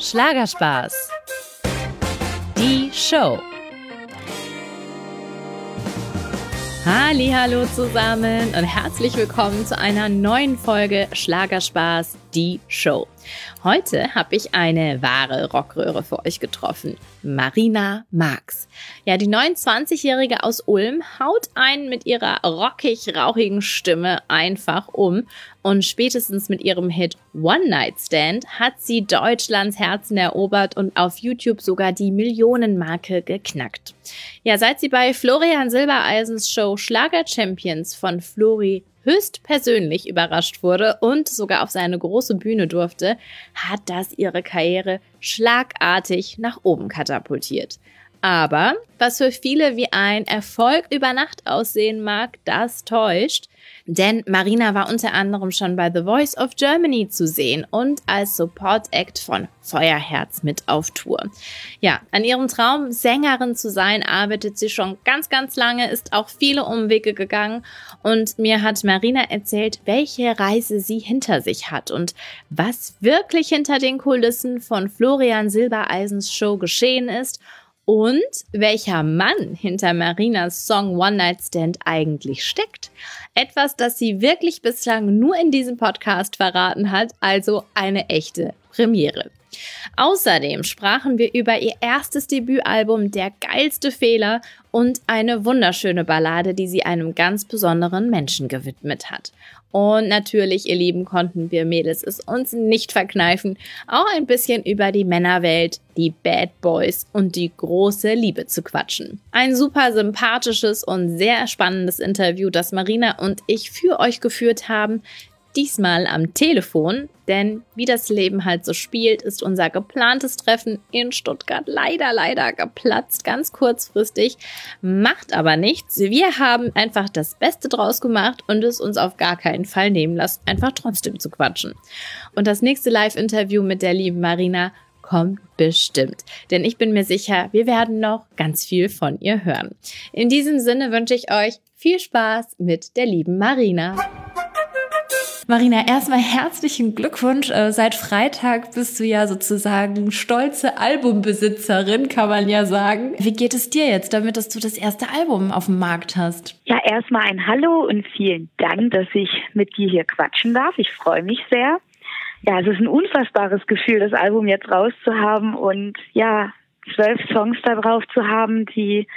Schlagerspaß. Die Show. Hallo zusammen und herzlich willkommen zu einer neuen Folge Schlagerspaß, die Show. Heute habe ich eine wahre Rockröhre für euch getroffen. Marina Marx. Ja, die 29-Jährige aus Ulm haut einen mit ihrer rockig-rauchigen Stimme einfach um und spätestens mit ihrem Hit One Night Stand hat sie Deutschlands Herzen erobert und auf YouTube sogar die Millionenmarke geknackt. Ja, seit sie bei Florian Silbereisens Show Schlager Champions von Flori höchstpersönlich überrascht wurde und sogar auf seine große Bühne durfte, hat das ihre Karriere schlagartig nach oben katapultiert. Aber was für viele wie ein Erfolg über Nacht aussehen mag, das täuscht. Denn Marina war unter anderem schon bei The Voice of Germany zu sehen und als Support Act von Feuerherz mit auf Tour. Ja, an ihrem Traum, Sängerin zu sein, arbeitet sie schon ganz, ganz lange, ist auch viele Umwege gegangen und mir hat Marina erzählt, welche Reise sie hinter sich hat und was wirklich hinter den Kulissen von Florian Silbereisens Show geschehen ist und welcher Mann hinter Marinas Song One Night Stand eigentlich steckt. Etwas, das sie wirklich bislang nur in diesem Podcast verraten hat, also eine echte Premiere. Außerdem sprachen wir über ihr erstes Debütalbum Der geilste Fehler und eine wunderschöne Ballade, die sie einem ganz besonderen Menschen gewidmet hat. Und natürlich, ihr Lieben, konnten wir Mädels es uns nicht verkneifen, auch ein bisschen über die Männerwelt, die Bad Boys und die große Liebe zu quatschen. Ein super sympathisches und sehr spannendes Interview, das Marina und ich für euch geführt haben diesmal am Telefon, denn wie das Leben halt so spielt, ist unser geplantes Treffen in Stuttgart leider, leider geplatzt, ganz kurzfristig, macht aber nichts. Wir haben einfach das Beste draus gemacht und es uns auf gar keinen Fall nehmen lassen, einfach trotzdem zu quatschen. Und das nächste Live-Interview mit der lieben Marina kommt bestimmt. Denn ich bin mir sicher, wir werden noch ganz viel von ihr hören. In diesem Sinne wünsche ich euch viel Spaß mit der lieben Marina. Marina, erstmal herzlichen Glückwunsch. Äh, seit Freitag bist du ja sozusagen stolze Albumbesitzerin, kann man ja sagen. Wie geht es dir jetzt damit, dass du das erste Album auf dem Markt hast? Ja, erstmal ein Hallo und vielen Dank, dass ich mit dir hier quatschen darf. Ich freue mich sehr. Ja, es ist ein unfassbares Gefühl, das Album jetzt rauszuhaben und ja, zwölf Songs da drauf zu haben, die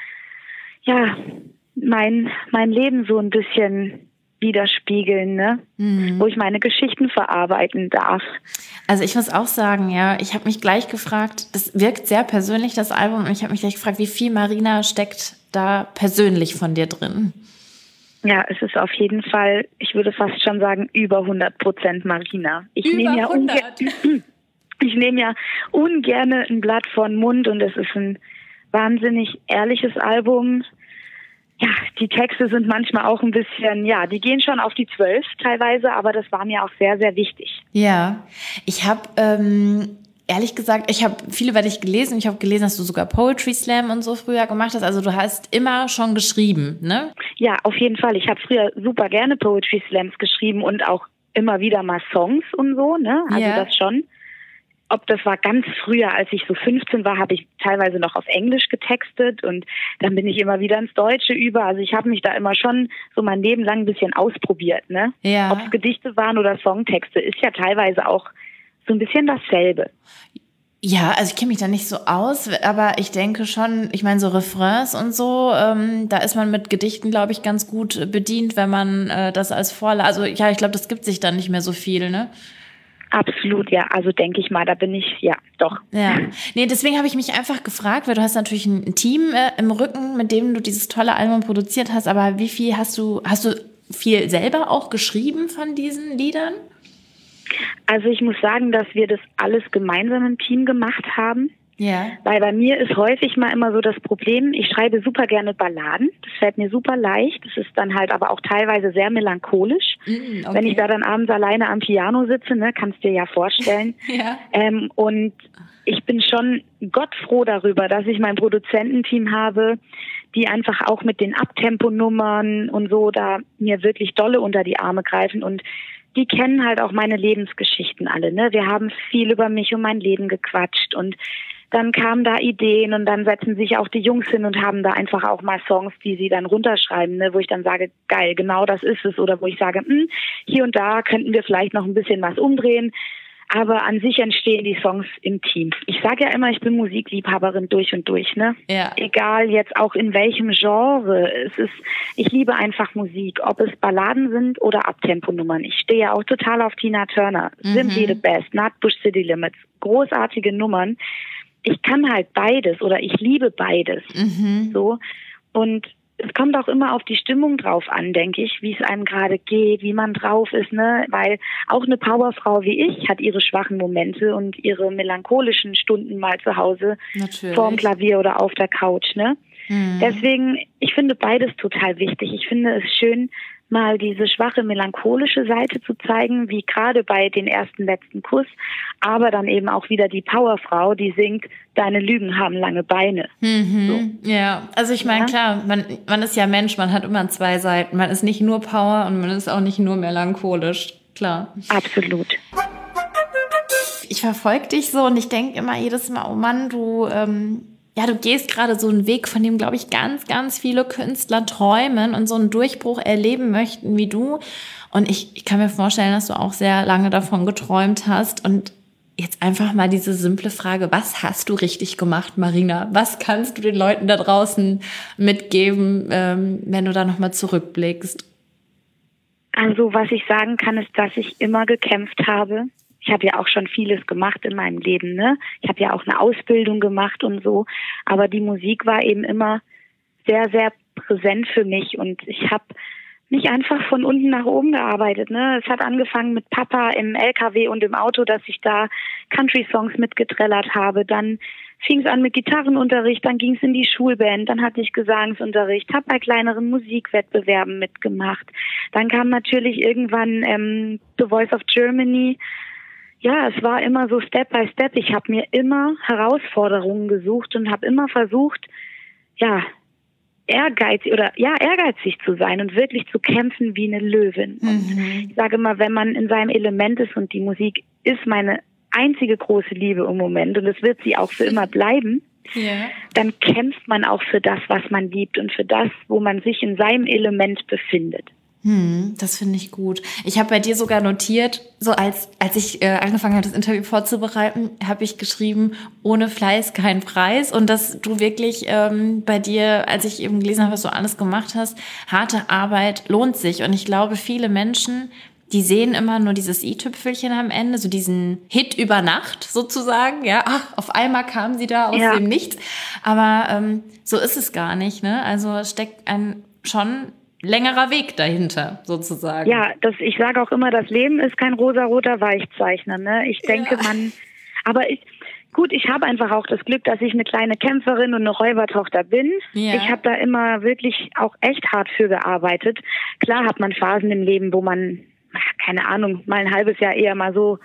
ja mein mein Leben so ein bisschen widerspiegeln, ne? Mhm. wo ich meine Geschichten verarbeiten darf. Also ich muss auch sagen, ja, ich habe mich gleich gefragt, das wirkt sehr persönlich, das Album, und ich habe mich gleich gefragt, wie viel Marina steckt da persönlich von dir drin? Ja, es ist auf jeden Fall, ich würde fast schon sagen, über 100 Prozent Marina. Ich nehme ja, ich nehme ja ungern ein Blatt von Mund und es ist ein wahnsinnig ehrliches Album ja, die Texte sind manchmal auch ein bisschen, ja, die gehen schon auf die zwölf teilweise, aber das war mir auch sehr, sehr wichtig. Ja, ich habe ähm, ehrlich gesagt, ich habe viel über dich gelesen. Ich habe gelesen, dass du sogar Poetry Slam und so früher gemacht hast. Also du hast immer schon geschrieben, ne? Ja, auf jeden Fall. Ich habe früher super gerne Poetry Slams geschrieben und auch immer wieder mal Songs und so, ne? Also ja. das schon ob das war ganz früher, als ich so 15 war, habe ich teilweise noch auf Englisch getextet und dann bin ich immer wieder ins Deutsche über. Also ich habe mich da immer schon so mein Leben lang ein bisschen ausprobiert, ne? Ja. Ob es Gedichte waren oder Songtexte, ist ja teilweise auch so ein bisschen dasselbe. Ja, also ich kenne mich da nicht so aus, aber ich denke schon, ich meine, so Refrains und so, ähm, da ist man mit Gedichten, glaube ich, ganz gut bedient, wenn man äh, das als Vorlage, also ja, ich glaube, das gibt sich dann nicht mehr so viel, ne? Absolut, ja. Also denke ich mal, da bin ich, ja, doch. Ja. Nee, deswegen habe ich mich einfach gefragt, weil du hast natürlich ein Team äh, im Rücken, mit dem du dieses tolle Album produziert hast, aber wie viel hast du, hast du viel selber auch geschrieben von diesen Liedern? Also ich muss sagen, dass wir das alles gemeinsam im Team gemacht haben. Ja. Weil bei mir ist häufig mal immer so das Problem, ich schreibe super gerne Balladen. Das fällt mir super leicht. Das ist dann halt aber auch teilweise sehr melancholisch. Mm, okay. Wenn ich da dann abends alleine am Piano sitze, ne, kannst dir ja vorstellen. ja. Ähm, und ich bin schon Gott froh darüber, dass ich mein Produzententeam habe, die einfach auch mit den Abtemponummern und so da mir wirklich dolle unter die Arme greifen und die kennen halt auch meine Lebensgeschichten alle. Ne? Wir haben viel über mich und mein Leben gequatscht und dann kamen da Ideen und dann setzen sich auch die Jungs hin und haben da einfach auch mal Songs, die sie dann runterschreiben, ne, wo ich dann sage, geil, genau das ist es. Oder wo ich sage, mh, hm, hier und da könnten wir vielleicht noch ein bisschen was umdrehen. Aber an sich entstehen die Songs im Team. Ich sage ja immer, ich bin Musikliebhaberin durch und durch, ne? Ja. Egal jetzt auch in welchem Genre. Es ist, ich liebe einfach Musik, ob es Balladen sind oder Abtemponummern. Ich stehe ja auch total auf Tina Turner. Mhm. Simply the Best, Nutbush City Limits. Großartige Nummern ich kann halt beides oder ich liebe beides. Mhm. So. Und es kommt auch immer auf die Stimmung drauf an, denke ich, wie es einem gerade geht, wie man drauf ist, ne? Weil auch eine Powerfrau wie ich hat ihre schwachen Momente und ihre melancholischen Stunden mal zu Hause Natürlich. vorm Klavier oder auf der Couch, ne? Mhm. Deswegen, ich finde beides total wichtig. Ich finde es schön, mal diese schwache melancholische Seite zu zeigen, wie gerade bei den ersten letzten Kuss, aber dann eben auch wieder die Powerfrau, die singt, deine Lügen haben lange Beine. Mhm. So. Ja, also ich meine, ja? klar, man, man ist ja Mensch, man hat immer zwei Seiten. Man ist nicht nur Power und man ist auch nicht nur melancholisch, klar. Absolut ich verfolge dich so und ich denke immer jedes Mal, oh Mann, du ähm, ja, du gehst gerade so einen Weg, von dem, glaube ich, ganz, ganz viele Künstler träumen und so einen Durchbruch erleben möchten wie du. Und ich, ich kann mir vorstellen, dass du auch sehr lange davon geträumt hast. Und jetzt einfach mal diese simple Frage, was hast du richtig gemacht, Marina? Was kannst du den Leuten da draußen mitgeben, ähm, wenn du da nochmal zurückblickst? Also was ich sagen kann, ist, dass ich immer gekämpft habe ich habe ja auch schon vieles gemacht in meinem Leben, ne? Ich habe ja auch eine Ausbildung gemacht und so, aber die Musik war eben immer sehr, sehr präsent für mich und ich habe nicht einfach von unten nach oben gearbeitet. Ne? Es hat angefangen mit Papa im LKW und im Auto, dass ich da Country-Songs mitgetrellert habe. Dann fing es an mit Gitarrenunterricht, dann ging es in die Schulband, dann hatte ich Gesangsunterricht, habe bei kleineren Musikwettbewerben mitgemacht. Dann kam natürlich irgendwann ähm, The Voice of Germany ja, es war immer so Step by Step. Ich habe mir immer Herausforderungen gesucht und habe immer versucht, ja, ehrgeizig oder ja, ehrgeizig zu sein und wirklich zu kämpfen wie eine Löwin. Mhm. ich sage immer, wenn man in seinem Element ist und die Musik ist meine einzige große Liebe im Moment und es wird sie auch für immer bleiben, ja. dann kämpft man auch für das, was man liebt und für das, wo man sich in seinem Element befindet. Hm, das finde ich gut. Ich habe bei dir sogar notiert, so als, als ich äh, angefangen habe, das Interview vorzubereiten, habe ich geschrieben, ohne Fleiß kein Preis. Und dass du wirklich ähm, bei dir, als ich eben gelesen habe, was du alles gemacht hast, harte Arbeit lohnt sich. Und ich glaube, viele Menschen, die sehen immer nur dieses i-Tüpfelchen am Ende, so diesen Hit über Nacht sozusagen. Ja, ach, auf einmal kam sie da aus ja. dem Nichts. Aber ähm, so ist es gar nicht. Ne? Also steckt ein schon längerer Weg dahinter, sozusagen. Ja, das, ich sage auch immer, das Leben ist kein rosaroter Weichzeichner. Ne? Ich denke, ja. man, aber ich, gut, ich habe einfach auch das Glück, dass ich eine kleine Kämpferin und eine Räubertochter bin. Ja. Ich habe da immer wirklich auch echt hart für gearbeitet. Klar hat man Phasen im Leben, wo man, keine Ahnung, mal ein halbes Jahr eher mal so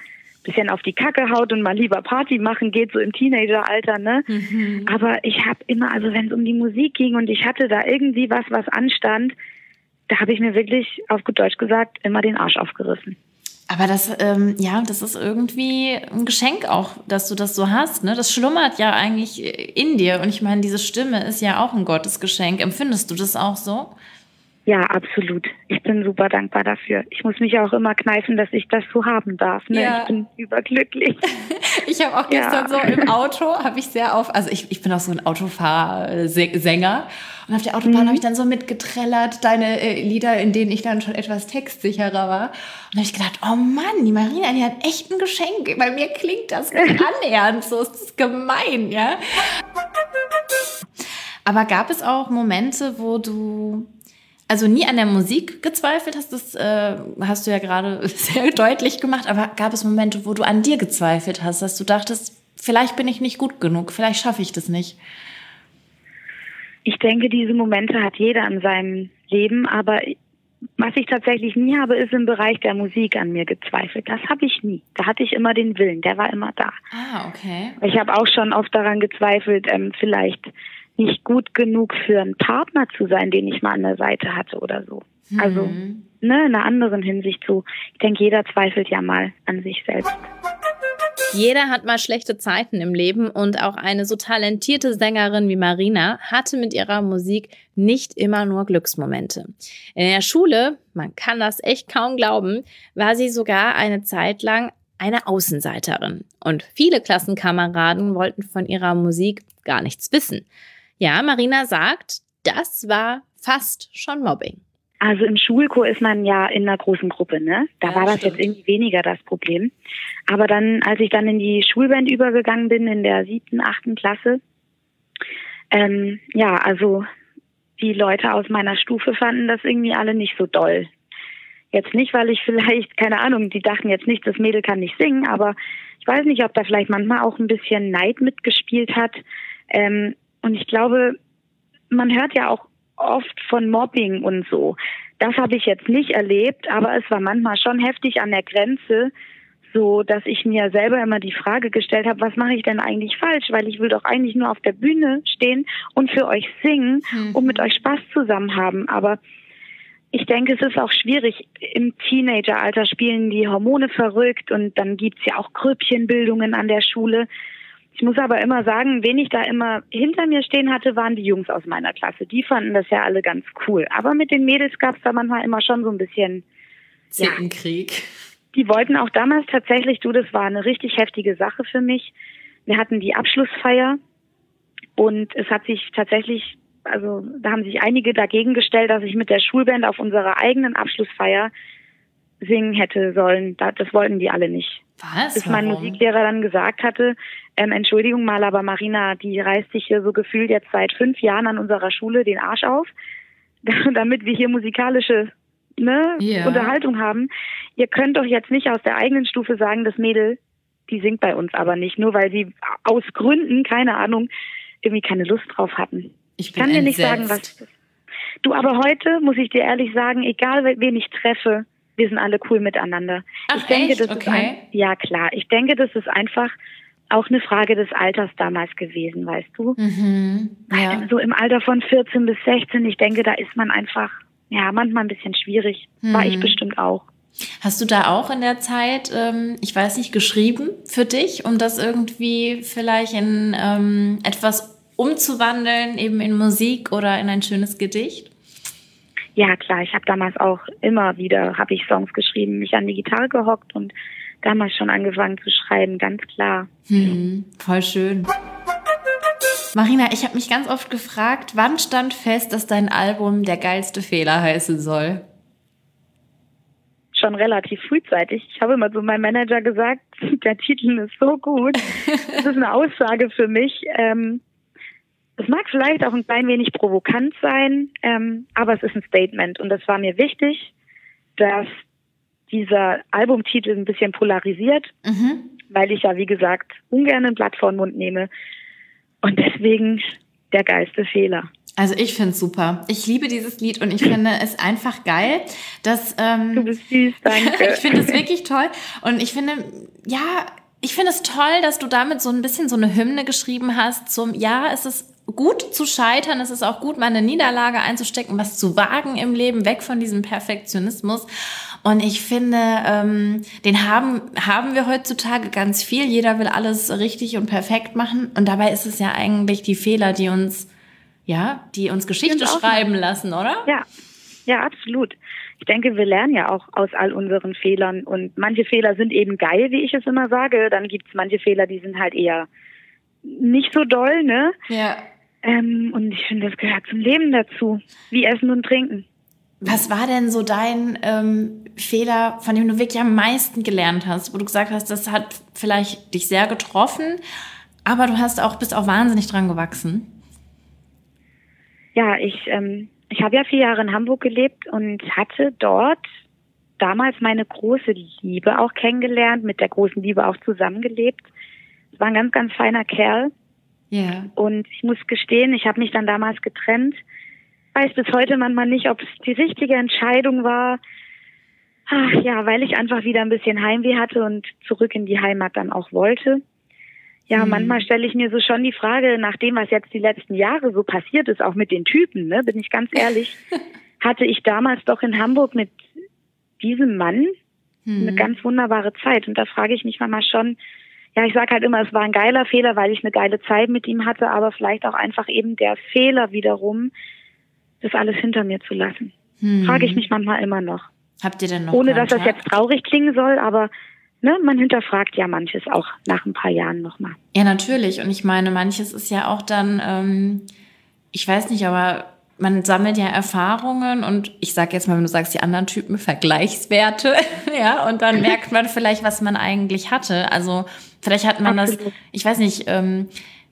bisschen auf die Kacke haut und mal lieber Party machen geht, so im Teenageralter, ne? Mhm. Aber ich habe immer, also wenn es um die Musik ging und ich hatte da irgendwie was, was anstand, da habe ich mir wirklich, auf gut Deutsch gesagt, immer den Arsch aufgerissen. Aber das, ähm, ja, das ist irgendwie ein Geschenk auch, dass du das so hast. Ne? Das schlummert ja eigentlich in dir. Und ich meine, diese Stimme ist ja auch ein Gottesgeschenk. Empfindest du das auch so? Ja, absolut. Ich bin super dankbar dafür. Ich muss mich auch immer kneifen, dass ich das so haben darf. Ne? Ja. Ich bin überglücklich. ich habe auch gestern ja. so im Auto, habe ich sehr auf, also ich, ich bin auch so ein Autofahrsänger. Und auf der Autobahn mhm. habe ich dann so mitgetrellert, deine äh, Lieder, in denen ich dann schon etwas textsicherer war. Und da habe ich gedacht, oh Mann, die Marina, die hat echt ein Geschenk. Bei mir klingt das nicht annähernd so. Ist das gemein, ja? Aber gab es auch Momente, wo du also nie an der Musik gezweifelt hast, das äh, hast du ja gerade sehr deutlich gemacht, aber gab es Momente, wo du an dir gezweifelt hast, dass du dachtest, vielleicht bin ich nicht gut genug, vielleicht schaffe ich das nicht? Ich denke, diese Momente hat jeder in seinem Leben, aber was ich tatsächlich nie habe, ist im Bereich der Musik an mir gezweifelt. Das habe ich nie. Da hatte ich immer den Willen, der war immer da. Ah, okay. Ich habe auch schon oft daran gezweifelt, ähm, vielleicht nicht gut genug für einen Partner zu sein, den ich mal an der Seite hatte oder so. Also mhm. ne, in einer anderen Hinsicht so. Ich denke, jeder zweifelt ja mal an sich selbst. Jeder hat mal schlechte Zeiten im Leben und auch eine so talentierte Sängerin wie Marina hatte mit ihrer Musik nicht immer nur Glücksmomente. In der Schule, man kann das echt kaum glauben, war sie sogar eine Zeit lang eine Außenseiterin. Und viele Klassenkameraden wollten von ihrer Musik gar nichts wissen. Ja, Marina sagt, das war fast schon Mobbing. Also im Schulchor ist man ja in einer großen Gruppe, ne? Da ja, war das stimmt. jetzt irgendwie weniger das Problem. Aber dann, als ich dann in die Schulband übergegangen bin, in der siebten, achten Klasse, ähm, ja, also die Leute aus meiner Stufe fanden das irgendwie alle nicht so doll. Jetzt nicht, weil ich vielleicht, keine Ahnung, die dachten jetzt nicht, das Mädel kann nicht singen, aber ich weiß nicht, ob da vielleicht manchmal auch ein bisschen Neid mitgespielt hat. Ähm, und ich glaube, man hört ja auch oft von Mobbing und so. Das habe ich jetzt nicht erlebt, aber es war manchmal schon heftig an der Grenze, so dass ich mir selber immer die Frage gestellt habe, was mache ich denn eigentlich falsch? Weil ich will doch eigentlich nur auf der Bühne stehen und für euch singen mhm. und mit euch Spaß zusammen haben. Aber ich denke, es ist auch schwierig. Im Teenageralter spielen die Hormone verrückt und dann gibt's ja auch Grüppchenbildungen an der Schule. Ich muss aber immer sagen, wen ich da immer hinter mir stehen hatte, waren die Jungs aus meiner Klasse. Die fanden das ja alle ganz cool. Aber mit den Mädels gab's da manchmal immer schon so ein bisschen Zickenkrieg. Ja, die wollten auch damals tatsächlich, du, das war eine richtig heftige Sache für mich. Wir hatten die Abschlussfeier und es hat sich tatsächlich, also da haben sich einige dagegen gestellt, dass ich mit der Schulband auf unserer eigenen Abschlussfeier singen hätte sollen. Das wollten die alle nicht. Was? Bis mein Warum? Musiklehrer dann gesagt hatte, ähm, Entschuldigung mal, aber Marina, die reißt sich hier so gefühlt jetzt seit fünf Jahren an unserer Schule den Arsch auf, damit wir hier musikalische ne, yeah. Unterhaltung haben. Ihr könnt doch jetzt nicht aus der eigenen Stufe sagen, das Mädel, die singt bei uns aber nicht, nur weil sie aus Gründen, keine Ahnung, irgendwie keine Lust drauf hatten. Ich kann dir nicht sagen, was. Du, aber heute muss ich dir ehrlich sagen, egal wen ich treffe, wir sind alle cool miteinander. Ach, ich denke, echt? das okay. ist ein, ja klar. Ich denke, das ist einfach auch eine Frage des Alters damals gewesen, weißt du? Mhm, ja. So im Alter von 14 bis 16, ich denke, da ist man einfach, ja, manchmal ein bisschen schwierig. Mhm. War ich mhm. bestimmt auch. Hast du da auch in der Zeit, ähm, ich weiß nicht, geschrieben für dich, um das irgendwie vielleicht in ähm, etwas umzuwandeln, eben in Musik oder in ein schönes Gedicht? Ja, klar. Ich habe damals auch immer wieder, habe ich Songs geschrieben, mich an die Gitarre gehockt und damals schon angefangen zu schreiben, ganz klar. Hm, voll schön. Marina, ich habe mich ganz oft gefragt, wann stand fest, dass dein Album der geilste Fehler heißen soll? Schon relativ frühzeitig. Ich habe immer zu meinem Manager gesagt, der Titel ist so gut. Das ist eine Aussage für mich. Ähm, es mag vielleicht auch ein klein wenig provokant sein, ähm, aber es ist ein Statement und das war mir wichtig, dass dieser Albumtitel ein bisschen polarisiert, mhm. weil ich ja, wie gesagt, ungern ein Blatt vor den Mund nehme und deswegen der geilste Fehler. Also ich finde es super. Ich liebe dieses Lied und ich finde es einfach geil, dass ähm, du bist süß, danke. ich finde es wirklich toll und ich finde ja, ich finde es toll, dass du damit so ein bisschen so eine Hymne geschrieben hast zum ja, es ist gut zu scheitern, es ist auch gut, mal eine Niederlage einzustecken, was zu wagen im Leben, weg von diesem Perfektionismus. Und ich finde, ähm, den haben, haben wir heutzutage ganz viel. Jeder will alles richtig und perfekt machen. Und dabei ist es ja eigentlich die Fehler, die uns, ja, die uns Geschichte schreiben lassen, oder? Ja, ja, absolut. Ich denke, wir lernen ja auch aus all unseren Fehlern. Und manche Fehler sind eben geil, wie ich es immer sage. Dann gibt es manche Fehler, die sind halt eher nicht so doll, ne? Ja. Ähm, und ich finde, das gehört zum Leben dazu, wie Essen und Trinken. Was war denn so dein ähm, Fehler, von dem du wirklich am meisten gelernt hast, wo du gesagt hast, das hat vielleicht dich sehr getroffen, aber du hast auch bist auch wahnsinnig dran gewachsen? Ja, ich ähm, ich habe ja vier Jahre in Hamburg gelebt und hatte dort damals meine große Liebe auch kennengelernt, mit der großen Liebe auch zusammengelebt. Es war ein ganz, ganz feiner Kerl. Ja. Und ich muss gestehen, ich habe mich dann damals getrennt. Weiß bis heute manchmal nicht, ob es die richtige Entscheidung war. Ach, ja, weil ich einfach wieder ein bisschen Heimweh hatte und zurück in die Heimat dann auch wollte. Ja, mhm. manchmal stelle ich mir so schon die Frage, nach dem, was jetzt die letzten Jahre so passiert ist, auch mit den Typen, ne, bin ich ganz ehrlich. hatte ich damals doch in Hamburg mit diesem Mann hm. eine ganz wunderbare Zeit. Und da frage ich mich manchmal schon, ja, ich sage halt immer, es war ein geiler Fehler, weil ich eine geile Zeit mit ihm hatte, aber vielleicht auch einfach eben der Fehler wiederum, das alles hinter mir zu lassen. Hm. Frage ich mich manchmal immer noch. Habt ihr denn noch Ohne dass das jetzt traurig klingen soll, aber ne, man hinterfragt ja manches auch nach ein paar Jahren nochmal. Ja, natürlich. Und ich meine, manches ist ja auch dann, ähm, ich weiß nicht, aber man sammelt ja Erfahrungen und ich sag jetzt mal, wenn du sagst, die anderen Typen Vergleichswerte, ja, und dann merkt man vielleicht, was man eigentlich hatte. Also vielleicht hat man Absolut. das, ich weiß nicht, ähm,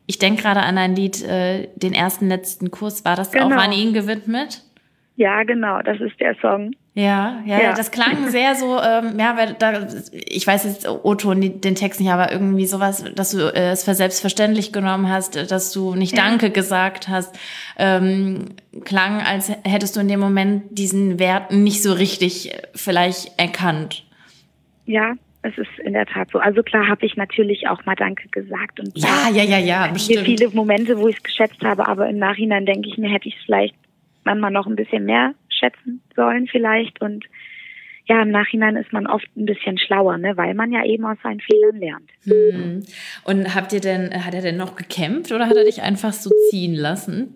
ich denke gerade an ein Lied, äh, den ersten letzten Kurs, war das genau. auch an ihn gewidmet? Ja, genau, das ist der Song. Ja, ja, ja, das klang sehr so, ähm, ja, weil da, ich weiß jetzt Otto den Text nicht, aber irgendwie sowas, dass du äh, es für selbstverständlich genommen hast, dass du nicht ja. Danke gesagt hast, ähm, klang, als hättest du in dem Moment diesen Wert nicht so richtig äh, vielleicht erkannt. Ja, es ist in der Tat so. Also klar habe ich natürlich auch mal Danke gesagt und ja, ja, ja, ja, bestimmt. viele Momente, wo ich es geschätzt habe, aber im Nachhinein denke ich mir, hätte ich es vielleicht manchmal noch ein bisschen mehr schätzen sollen vielleicht und ja, im Nachhinein ist man oft ein bisschen schlauer, ne, weil man ja eben aus seinen Fehlern lernt. Hm. Und habt ihr denn, hat er denn noch gekämpft oder hat er dich einfach so ziehen lassen?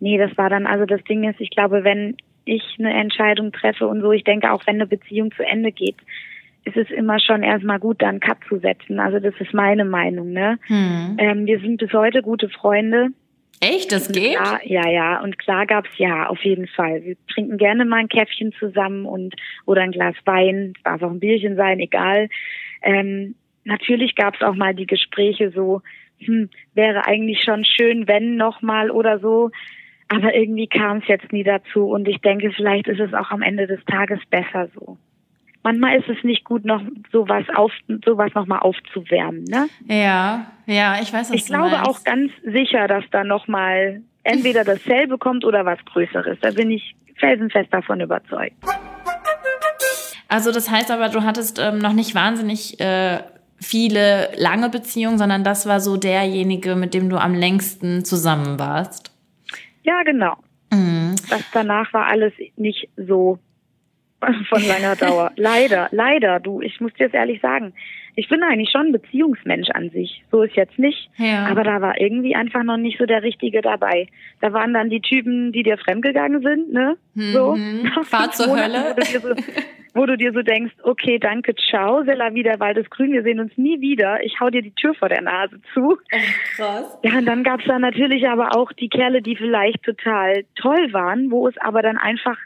Nee, das war dann, also das Ding ist, ich glaube, wenn ich eine Entscheidung treffe und so, ich denke auch, wenn eine Beziehung zu Ende geht, ist es immer schon erstmal gut, da einen Cut zu setzen. Also das ist meine Meinung, ne? Hm. Ähm, wir sind bis heute gute Freunde. Echt, das geht? Klar, ja, ja. Und klar gab's ja, auf jeden Fall. Wir trinken gerne mal ein Käffchen zusammen und oder ein Glas Wein, darf auch ein Bierchen sein, egal. Ähm, natürlich gab's auch mal die Gespräche so, hm, wäre eigentlich schon schön, wenn nochmal oder so. Aber irgendwie kam es jetzt nie dazu und ich denke, vielleicht ist es auch am Ende des Tages besser so manchmal ist es nicht gut, noch sowas auf, sowas nochmal aufzuwärmen, ne? Ja, ja, ich weiß, was Ich glaube meinst. auch ganz sicher, dass da nochmal entweder dasselbe kommt oder was Größeres. Da bin ich felsenfest davon überzeugt. Also das heißt aber, du hattest ähm, noch nicht wahnsinnig äh, viele lange Beziehungen, sondern das war so derjenige, mit dem du am längsten zusammen warst. Ja, genau. Mhm. Das danach war alles nicht so von langer Dauer. leider, leider, du, ich muss dir das ehrlich sagen. Ich bin eigentlich schon ein Beziehungsmensch an sich. So ist jetzt nicht. Ja. Aber da war irgendwie einfach noch nicht so der Richtige dabei. Da waren dann die Typen, die dir fremdgegangen sind, ne? So. Mhm. Fahr zur Hölle. Wo du, so, wo du, dir so denkst, okay, danke, ciao, Sella wieder, Wald ist grün, wir sehen uns nie wieder. Ich hau dir die Tür vor der Nase zu. Oh, krass. Ja, und dann gab's da natürlich aber auch die Kerle, die vielleicht total toll waren, wo es aber dann einfach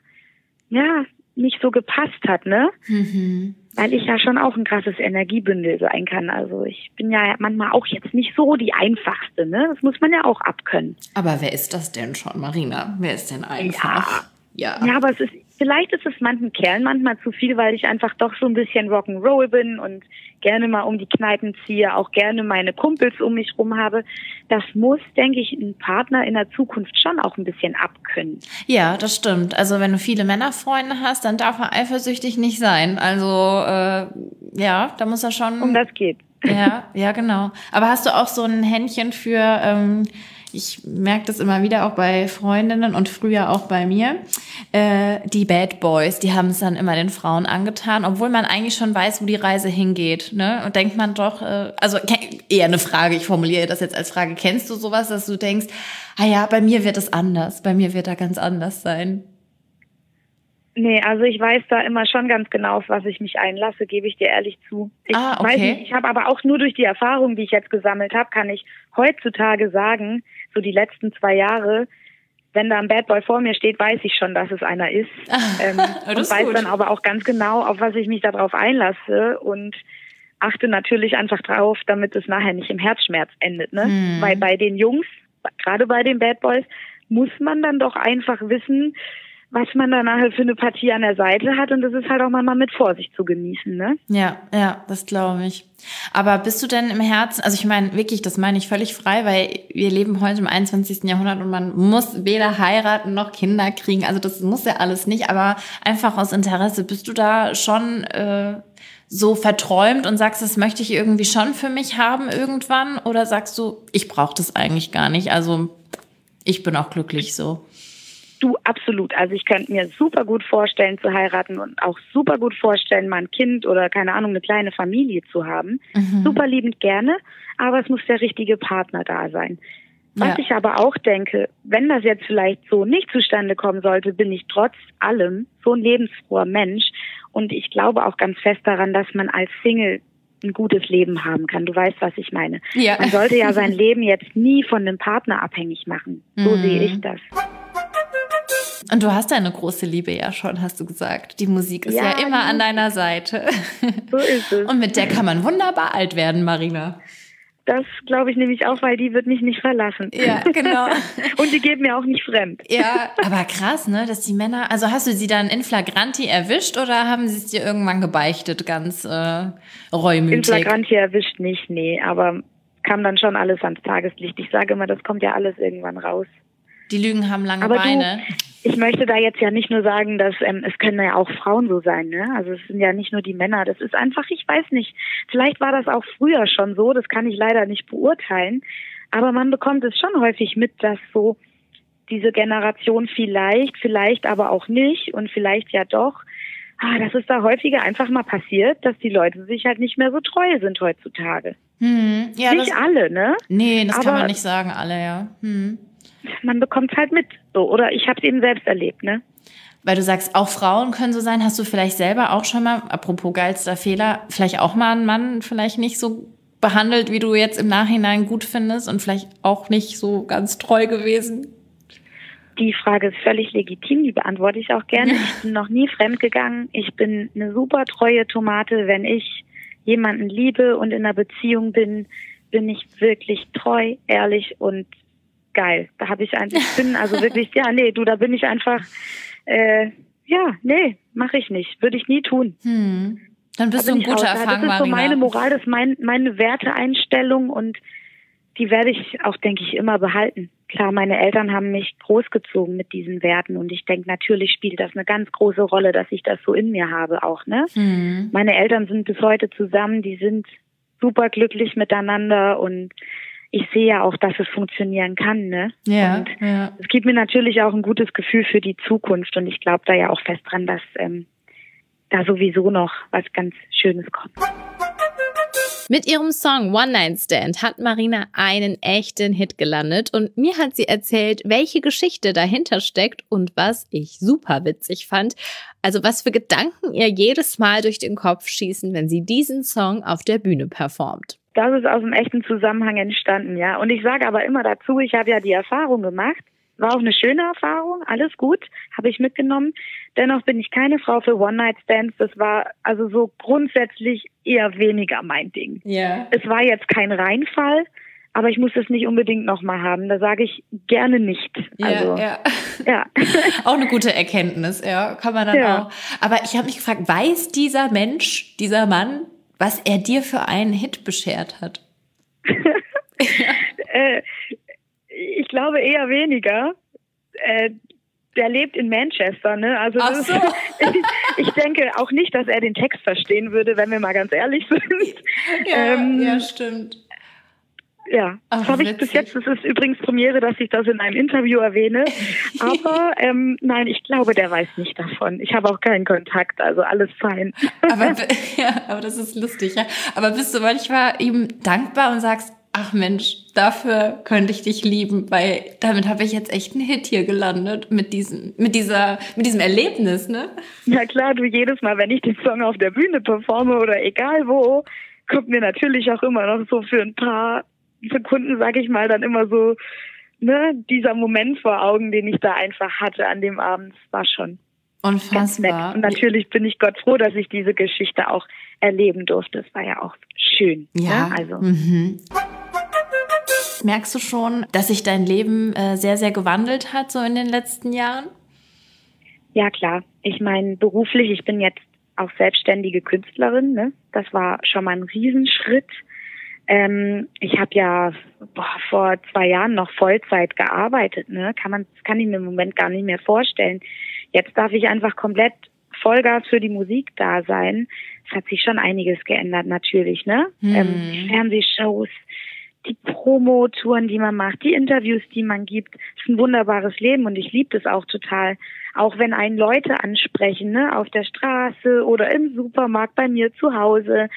ja, nicht so gepasst hat, ne? Mhm. Weil ich ja schon auch ein krasses Energiebündel sein kann. Also ich bin ja manchmal auch jetzt nicht so die einfachste, ne? Das muss man ja auch abkönnen. Aber wer ist das denn schon, Marina? Wer ist denn einfach? Ja, ja. ja aber es ist Vielleicht ist es manchen Kerlen manchmal zu viel, weil ich einfach doch so ein bisschen Rock'n'Roll bin und gerne mal um die Kneipen ziehe, auch gerne meine Kumpels um mich rum habe. Das muss, denke ich, ein Partner in der Zukunft schon auch ein bisschen abkönnen. Ja, das stimmt. Also wenn du viele Männerfreunde hast, dann darf er eifersüchtig nicht sein. Also äh, ja, da muss er schon. Um das geht. Ja, ja, genau. Aber hast du auch so ein Händchen für ähm, ich merke das immer wieder auch bei Freundinnen und früher auch bei mir. Äh, die Bad Boys, die haben es dann immer den Frauen angetan, obwohl man eigentlich schon weiß, wo die Reise hingeht. Ne? Und denkt man doch, äh, also eher eine Frage, ich formuliere das jetzt als Frage, kennst du sowas, dass du denkst, ah ja, bei mir wird es anders, bei mir wird er ganz anders sein. Nee, also ich weiß da immer schon ganz genau, auf was ich mich einlasse, gebe ich dir ehrlich zu. Ich ah, okay. weiß nicht, ich habe aber auch nur durch die Erfahrung, die ich jetzt gesammelt habe, kann ich heutzutage sagen, so die letzten zwei Jahre, wenn da ein Bad Boy vor mir steht, weiß ich schon, dass es einer ist. ähm, und ist weiß gut. dann aber auch ganz genau, auf was ich mich darauf einlasse und achte natürlich einfach drauf, damit es nachher nicht im Herzschmerz endet. Ne? Hm. Weil bei den Jungs, gerade bei den Bad Boys, muss man dann doch einfach wissen, was man da nachher für eine Partie an der Seite hat und das ist halt auch mal mit Vorsicht zu genießen, ne? Ja, ja, das glaube ich. Aber bist du denn im Herzen, also ich meine wirklich, das meine ich völlig frei, weil wir leben heute im 21. Jahrhundert und man muss weder heiraten noch Kinder kriegen, also das muss ja alles nicht, aber einfach aus Interesse, bist du da schon äh, so verträumt und sagst, das möchte ich irgendwie schon für mich haben irgendwann oder sagst du, ich brauche das eigentlich gar nicht, also ich bin auch glücklich so? Du, absolut. Also ich könnte mir super gut vorstellen zu heiraten und auch super gut vorstellen, mal ein Kind oder keine Ahnung, eine kleine Familie zu haben. Mhm. Super liebend gerne, aber es muss der richtige Partner da sein. Was ja. ich aber auch denke, wenn das jetzt vielleicht so nicht zustande kommen sollte, bin ich trotz allem so ein lebensfroher Mensch und ich glaube auch ganz fest daran, dass man als Single ein gutes Leben haben kann. Du weißt, was ich meine. Ja. Man sollte ja sein Leben jetzt nie von einem Partner abhängig machen. So mhm. sehe ich das. Und du hast deine große Liebe ja schon, hast du gesagt. Die Musik ist ja, ja immer an deiner Seite. So ist es. Und mit der kann man wunderbar alt werden, Marina. Das glaube ich nämlich auch, weil die wird mich nicht verlassen. Ja, genau. und die geht mir auch nicht fremd. Ja, aber krass, ne, dass die Männer, also hast du sie dann in Flagranti erwischt oder haben sie es dir irgendwann gebeichtet, ganz äh, reumütig? In Flagranti erwischt nicht, nee, aber kam dann schon alles ans Tageslicht. Ich sage immer, das kommt ja alles irgendwann raus. Die Lügen haben lange aber Beine. Du, ich möchte da jetzt ja nicht nur sagen, dass ähm, es können ja auch Frauen so sein, ne? Also es sind ja nicht nur die Männer. Das ist einfach, ich weiß nicht. Vielleicht war das auch früher schon so. Das kann ich leider nicht beurteilen. Aber man bekommt es schon häufig mit, dass so diese Generation vielleicht, vielleicht aber auch nicht und vielleicht ja doch. Ah, das ist da häufiger einfach mal passiert, dass die Leute sich halt nicht mehr so treu sind heutzutage. Hm, ja, nicht das, alle, ne? Nee, das aber, kann man nicht sagen, alle, ja. Hm man bekommt es halt mit. So, oder ich habe es eben selbst erlebt, ne? Weil du sagst, auch Frauen können so sein. Hast du vielleicht selber auch schon mal, apropos geilster Fehler, vielleicht auch mal einen Mann vielleicht nicht so behandelt, wie du jetzt im Nachhinein gut findest und vielleicht auch nicht so ganz treu gewesen? Die Frage ist völlig legitim, die beantworte ich auch gerne. Ich bin noch nie fremdgegangen. Ich bin eine super treue Tomate. Wenn ich jemanden liebe und in einer Beziehung bin, bin ich wirklich treu, ehrlich und geil. Da habe ich einfach, ich bin also wirklich, ja, nee, du, da bin ich einfach, äh, ja, nee, mache ich nicht, würde ich nie tun. Hm. Dann bist da du ein guter Erfahrung, Das ist so meine Moral, das ist mein, meine Werteeinstellung und die werde ich auch, denke ich, immer behalten. Klar, meine Eltern haben mich großgezogen mit diesen Werten und ich denke, natürlich spielt das eine ganz große Rolle, dass ich das so in mir habe auch, ne? Hm. Meine Eltern sind bis heute zusammen, die sind super glücklich miteinander und ich sehe ja auch, dass es funktionieren kann. Ne? Ja, und ja. es gibt mir natürlich auch ein gutes Gefühl für die Zukunft und ich glaube da ja auch fest dran, dass ähm, da sowieso noch was ganz Schönes kommt. Mit ihrem Song One Night Stand hat Marina einen echten Hit gelandet und mir hat sie erzählt, welche Geschichte dahinter steckt und was ich super witzig fand. Also was für Gedanken ihr jedes Mal durch den Kopf schießen, wenn sie diesen Song auf der Bühne performt. Das ist aus dem echten Zusammenhang entstanden, ja. Und ich sage aber immer dazu, ich habe ja die Erfahrung gemacht, war auch eine schöne Erfahrung, alles gut, habe ich mitgenommen. Dennoch bin ich keine Frau für One-Night-Stands. Das war also so grundsätzlich eher weniger mein Ding. Ja. Es war jetzt kein Reinfall, aber ich muss es nicht unbedingt nochmal haben. Da sage ich gerne nicht. Also, ja, ja. ja. auch eine gute Erkenntnis, ja, kann man dann ja. auch. Aber ich habe mich gefragt, weiß dieser Mensch, dieser Mann, was er dir für einen Hit beschert hat? äh, ich glaube eher weniger. Äh, der lebt in Manchester, ne? Also Ach so. ich, ich, denke auch nicht, dass er den Text verstehen würde, wenn wir mal ganz ehrlich sind. Ja, ähm, ja stimmt. Ja, Ach, das habe ich bis jetzt. Das ist übrigens Premiere, dass ich das in einem Interview erwähne. Aber ähm, nein, ich glaube, der weiß nicht davon. Ich habe auch keinen Kontakt, also alles fein. Aber, ja, aber das ist lustig, ja. Aber bist du manchmal ihm dankbar und sagst, ach Mensch, dafür könnte ich dich lieben, weil damit habe ich jetzt echt einen Hit hier gelandet mit diesem, mit dieser, mit diesem Erlebnis, ne? Ja klar, du jedes Mal, wenn ich den Song auf der Bühne performe oder egal wo, kommt mir natürlich auch immer noch so für ein paar Sekunden, sag ich mal, dann immer so, ne, dieser Moment vor Augen, den ich da einfach hatte an dem Abend, war schon Unfassbar. Und natürlich bin ich Gott froh, dass ich diese Geschichte auch erleben durfte. Es war ja auch schön. Ja. Ne? Also. Mhm. Merkst du schon, dass sich dein Leben äh, sehr, sehr gewandelt hat, so in den letzten Jahren? Ja, klar. Ich meine, beruflich, ich bin jetzt auch selbstständige Künstlerin. Ne? Das war schon mal ein Riesenschritt. Ähm, ich habe ja boah, vor zwei Jahren noch Vollzeit gearbeitet. Ne? Kann man, das kann ich mir im Moment gar nicht mehr vorstellen. Jetzt darf ich einfach komplett Vollgas für die Musik da sein. Es hat sich schon einiges geändert, natürlich. Ne? Hm. Ähm, Fernsehshows, die Promo-Touren, die man macht, die Interviews, die man gibt. Es ist ein wunderbares Leben und ich liebe das auch total. Auch wenn einen Leute ansprechen, ne, auf der Straße oder im Supermarkt bei mir zu Hause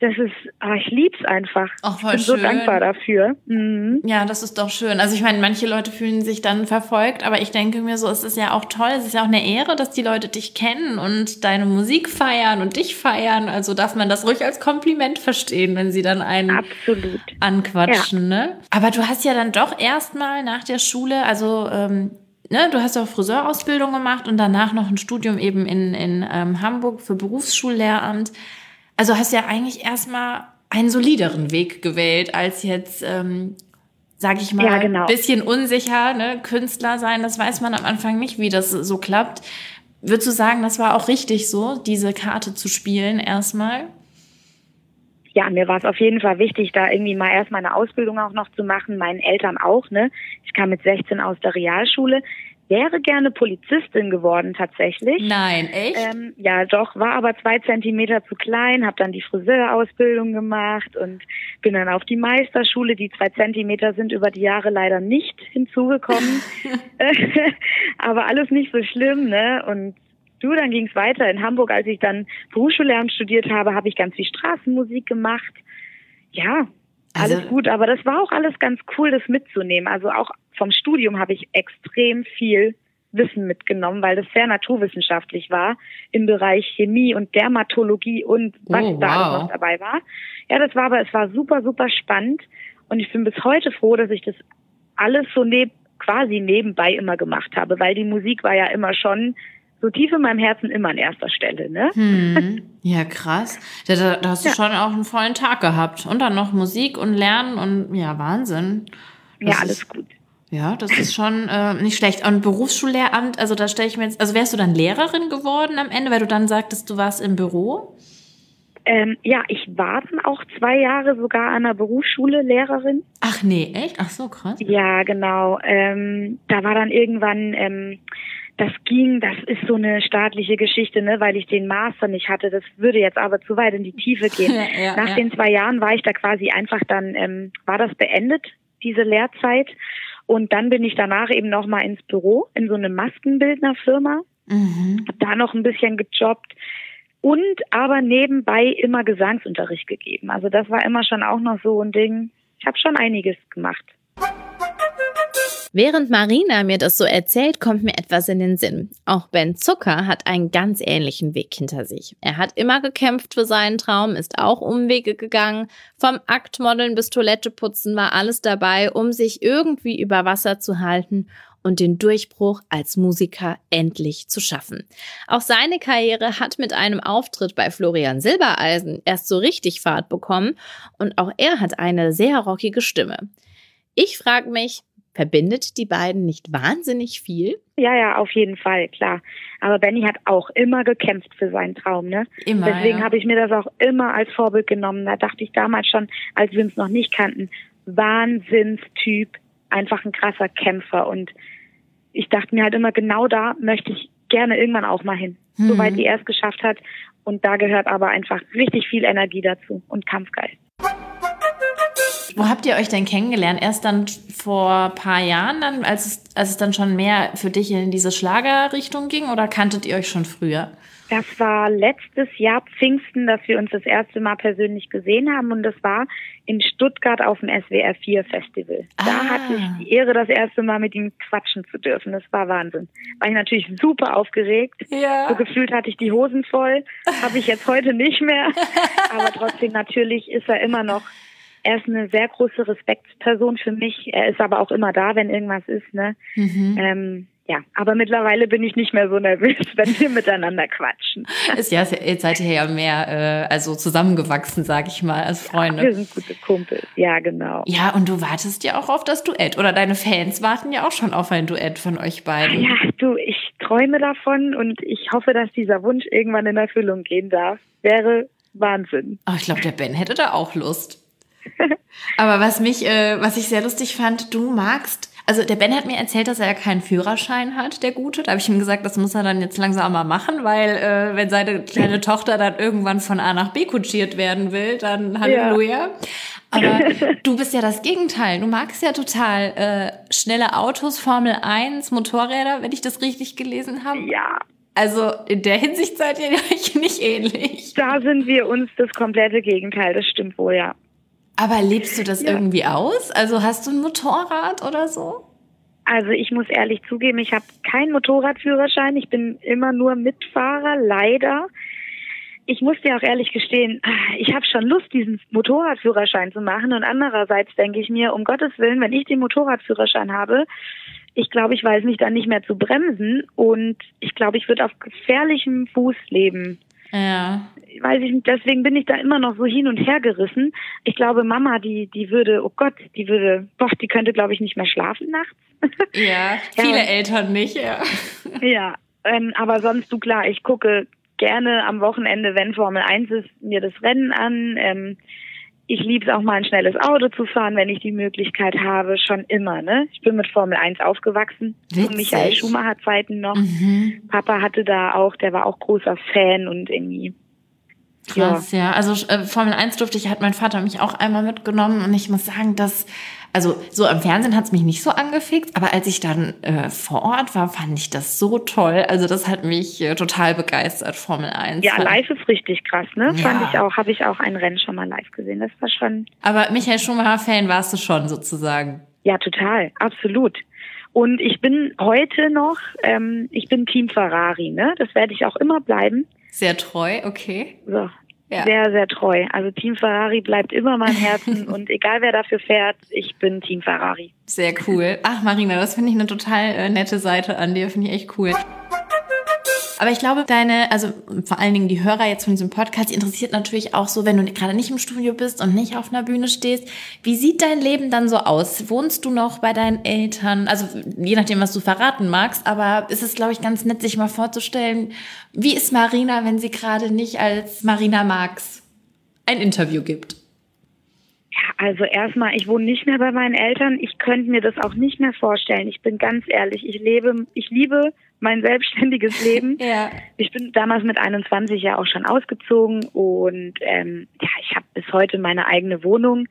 das ist, ah, ich lieb's einfach. Ach, voll ich bin schön. so dankbar dafür. Mhm. Ja, das ist doch schön. Also ich meine, manche Leute fühlen sich dann verfolgt, aber ich denke mir so, es ist ja auch toll, es ist ja auch eine Ehre, dass die Leute dich kennen und deine Musik feiern und dich feiern. Also darf man das ruhig als Kompliment verstehen, wenn sie dann einen Absolut. anquatschen, ja. ne? Aber du hast ja dann doch erstmal nach der Schule, also ähm, Ne, du hast auch Friseurausbildung gemacht und danach noch ein Studium eben in, in ähm, Hamburg für Berufsschullehramt. Also hast du ja eigentlich erstmal einen solideren Weg gewählt, als jetzt, ähm, sag ich mal, ja, genau. bisschen unsicher, ne? Künstler sein, das weiß man am Anfang nicht, wie das so klappt. Würdest du sagen, das war auch richtig so, diese Karte zu spielen erstmal? Ja, mir war es auf jeden Fall wichtig, da irgendwie mal erstmal eine Ausbildung auch noch zu machen, meinen Eltern auch, ne? Ich kam mit 16 aus der Realschule wäre gerne Polizistin geworden tatsächlich. Nein, echt? Ähm, ja, doch, war aber zwei Zentimeter zu klein, habe dann die Friseurausbildung gemacht und bin dann auf die Meisterschule. Die zwei Zentimeter sind über die Jahre leider nicht hinzugekommen. aber alles nicht so schlimm, ne? Und du, dann ging es weiter. In Hamburg, als ich dann Berufsschullehramt studiert habe, habe ich ganz viel Straßenmusik gemacht. Ja, alles also, gut, aber das war auch alles ganz cool, das mitzunehmen. Also auch vom Studium habe ich extrem viel Wissen mitgenommen, weil das sehr naturwissenschaftlich war im Bereich Chemie und Dermatologie und was oh, da wow. noch dabei war. Ja, das war aber, es war super, super spannend und ich bin bis heute froh, dass ich das alles so neb quasi nebenbei immer gemacht habe, weil die Musik war ja immer schon so tief in meinem Herzen immer an erster Stelle, ne? Hm. Ja, krass. Da, da, hast du ja. schon auch einen vollen Tag gehabt. Und dann noch Musik und Lernen und ja, Wahnsinn. Das ja, alles gut. Ja, das ist schon äh, nicht schlecht. Und Berufsschullehramt, also da stelle ich mir jetzt, also wärst du dann Lehrerin geworden am Ende, weil du dann sagtest, du warst im Büro? Ähm, ja, ich war dann auch zwei Jahre sogar an der Berufsschule Lehrerin. Ach nee, echt? Ach so, krass. Ja, genau. Ähm, da war dann irgendwann ähm, das ging, das ist so eine staatliche Geschichte, ne, weil ich den Master nicht hatte. Das würde jetzt aber zu weit in die Tiefe gehen. Ja, ja, Nach ja. den zwei Jahren war ich da quasi einfach dann, ähm, war das beendet, diese Lehrzeit. Und dann bin ich danach eben nochmal ins Büro, in so eine Maskenbildnerfirma. Mhm. Hab da noch ein bisschen gejobbt und aber nebenbei immer Gesangsunterricht gegeben. Also das war immer schon auch noch so ein Ding. Ich habe schon einiges gemacht. Während Marina mir das so erzählt, kommt mir etwas in den Sinn. Auch Ben Zucker hat einen ganz ähnlichen Weg hinter sich. Er hat immer gekämpft für seinen Traum, ist auch Umwege gegangen. Vom Aktmodeln bis Toilette putzen war alles dabei, um sich irgendwie über Wasser zu halten und den Durchbruch als Musiker endlich zu schaffen. Auch seine Karriere hat mit einem Auftritt bei Florian Silbereisen erst so richtig Fahrt bekommen und auch er hat eine sehr rockige Stimme. Ich frage mich, Verbindet die beiden nicht wahnsinnig viel? Ja, ja, auf jeden Fall, klar. Aber Benny hat auch immer gekämpft für seinen Traum, ne? Immer. Deswegen ja. habe ich mir das auch immer als Vorbild genommen. Da dachte ich damals schon, als wir uns noch nicht kannten, Wahnsinnstyp, einfach ein krasser Kämpfer. Und ich dachte mir halt immer, genau da möchte ich gerne irgendwann auch mal hin. Mhm. Soweit wie er es geschafft hat. Und da gehört aber einfach richtig viel Energie dazu und Kampfgeist. Wo habt ihr euch denn kennengelernt? Erst dann vor ein paar Jahren, dann, als, es, als es dann schon mehr für dich in diese Schlagerrichtung ging oder kanntet ihr euch schon früher? Das war letztes Jahr Pfingsten, dass wir uns das erste Mal persönlich gesehen haben und das war in Stuttgart auf dem SWR 4 Festival. Ah. Da hatte ich die Ehre, das erste Mal mit ihm quatschen zu dürfen. Das war Wahnsinn. War ich natürlich super aufgeregt. Ja. So gefühlt hatte ich die Hosen voll. Habe ich jetzt heute nicht mehr. Aber trotzdem natürlich ist er immer noch er ist eine sehr große Respektsperson für mich. Er ist aber auch immer da, wenn irgendwas ist. Ne? Mhm. Ähm, ja, aber mittlerweile bin ich nicht mehr so nervös, wenn wir miteinander quatschen. Ist ja, jetzt seid ihr ja mehr, äh, also zusammengewachsen, sag ich mal, als Freunde. Ja, wir sind gute Kumpels, ja, genau. Ja, und du wartest ja auch auf das Duett oder deine Fans warten ja auch schon auf ein Duett von euch beiden. Ja, du, ich träume davon und ich hoffe, dass dieser Wunsch irgendwann in Erfüllung gehen darf. Wäre Wahnsinn. Oh, ich glaube, der Ben hätte da auch Lust. Aber was mich, äh, was ich sehr lustig fand, du magst, also der Ben hat mir erzählt, dass er ja keinen Führerschein hat, der Gute. Da habe ich ihm gesagt, das muss er dann jetzt langsam mal machen, weil äh, wenn seine kleine Tochter dann irgendwann von A nach B kutschiert werden will, dann Halleluja. Ja. Aber du bist ja das Gegenteil. Du magst ja total äh, schnelle Autos, Formel 1, Motorräder, wenn ich das richtig gelesen habe. Ja. Also in der Hinsicht seid ihr euch nicht ähnlich. Da sind wir uns das komplette Gegenteil, das stimmt wohl, ja. Aber lebst du das ja. irgendwie aus? Also hast du ein Motorrad oder so? Also ich muss ehrlich zugeben, ich habe keinen Motorradführerschein. Ich bin immer nur Mitfahrer, leider. Ich muss dir auch ehrlich gestehen, ich habe schon Lust, diesen Motorradführerschein zu machen. Und andererseits denke ich mir, um Gottes Willen, wenn ich den Motorradführerschein habe, ich glaube, ich weiß mich dann nicht mehr zu bremsen und ich glaube, ich würde auf gefährlichem Fuß leben. Ja. Weiß ich nicht, deswegen bin ich da immer noch so hin und her gerissen. Ich glaube, Mama, die, die würde, oh Gott, die würde, boah, die könnte, glaube ich, nicht mehr schlafen nachts. Ja, viele ja. Eltern nicht, ja. Ja, ähm, aber sonst, du klar, ich gucke gerne am Wochenende, wenn Formel 1 ist, mir das Rennen an. Ähm, ich liebe es auch mal ein schnelles Auto zu fahren, wenn ich die Möglichkeit habe, schon immer. Ne? Ich bin mit Formel 1 aufgewachsen, zu Michael Schumacher Zeiten noch. Mhm. Papa hatte da auch, der war auch großer Fan und irgendwie Krass, ja. ja. Also äh, Formel 1 durfte ich, hat mein Vater mich auch einmal mitgenommen und ich muss sagen, dass, also so am Fernsehen hat es mich nicht so angefickt, aber als ich dann äh, vor Ort war, fand ich das so toll. Also das hat mich äh, total begeistert, Formel 1. Ja, live ist richtig krass, ne? Ja. Fand ich auch, habe ich auch ein Rennen schon mal live gesehen. Das war schon. Aber Michael Schumacher-Fan warst du schon sozusagen. Ja, total, absolut. Und ich bin heute noch, ähm, ich bin Team Ferrari, ne? Das werde ich auch immer bleiben. Sehr treu, okay. So. Ja. Sehr, sehr treu. Also Team Ferrari bleibt immer mein Herzen und egal wer dafür fährt, ich bin Team Ferrari. Sehr cool. Ach Marina, das finde ich eine total äh, nette Seite an dir, finde ich echt cool. Aber ich glaube, deine, also vor allen Dingen die Hörer jetzt von diesem Podcast, die interessiert natürlich auch so, wenn du gerade nicht im Studio bist und nicht auf einer Bühne stehst. Wie sieht dein Leben dann so aus? Wohnst du noch bei deinen Eltern? Also je nachdem, was du verraten magst, aber ist es, glaube ich, ganz nett, sich mal vorzustellen, wie ist Marina, wenn sie gerade nicht als Marina Marx ein Interview gibt? Ja, also erstmal, ich wohne nicht mehr bei meinen Eltern. Ich könnte mir das auch nicht mehr vorstellen. Ich bin ganz ehrlich, ich lebe, ich liebe mein selbstständiges Leben. ja. Ich bin damals mit 21 ja auch schon ausgezogen und ähm, ja, ich habe bis heute meine eigene Wohnung.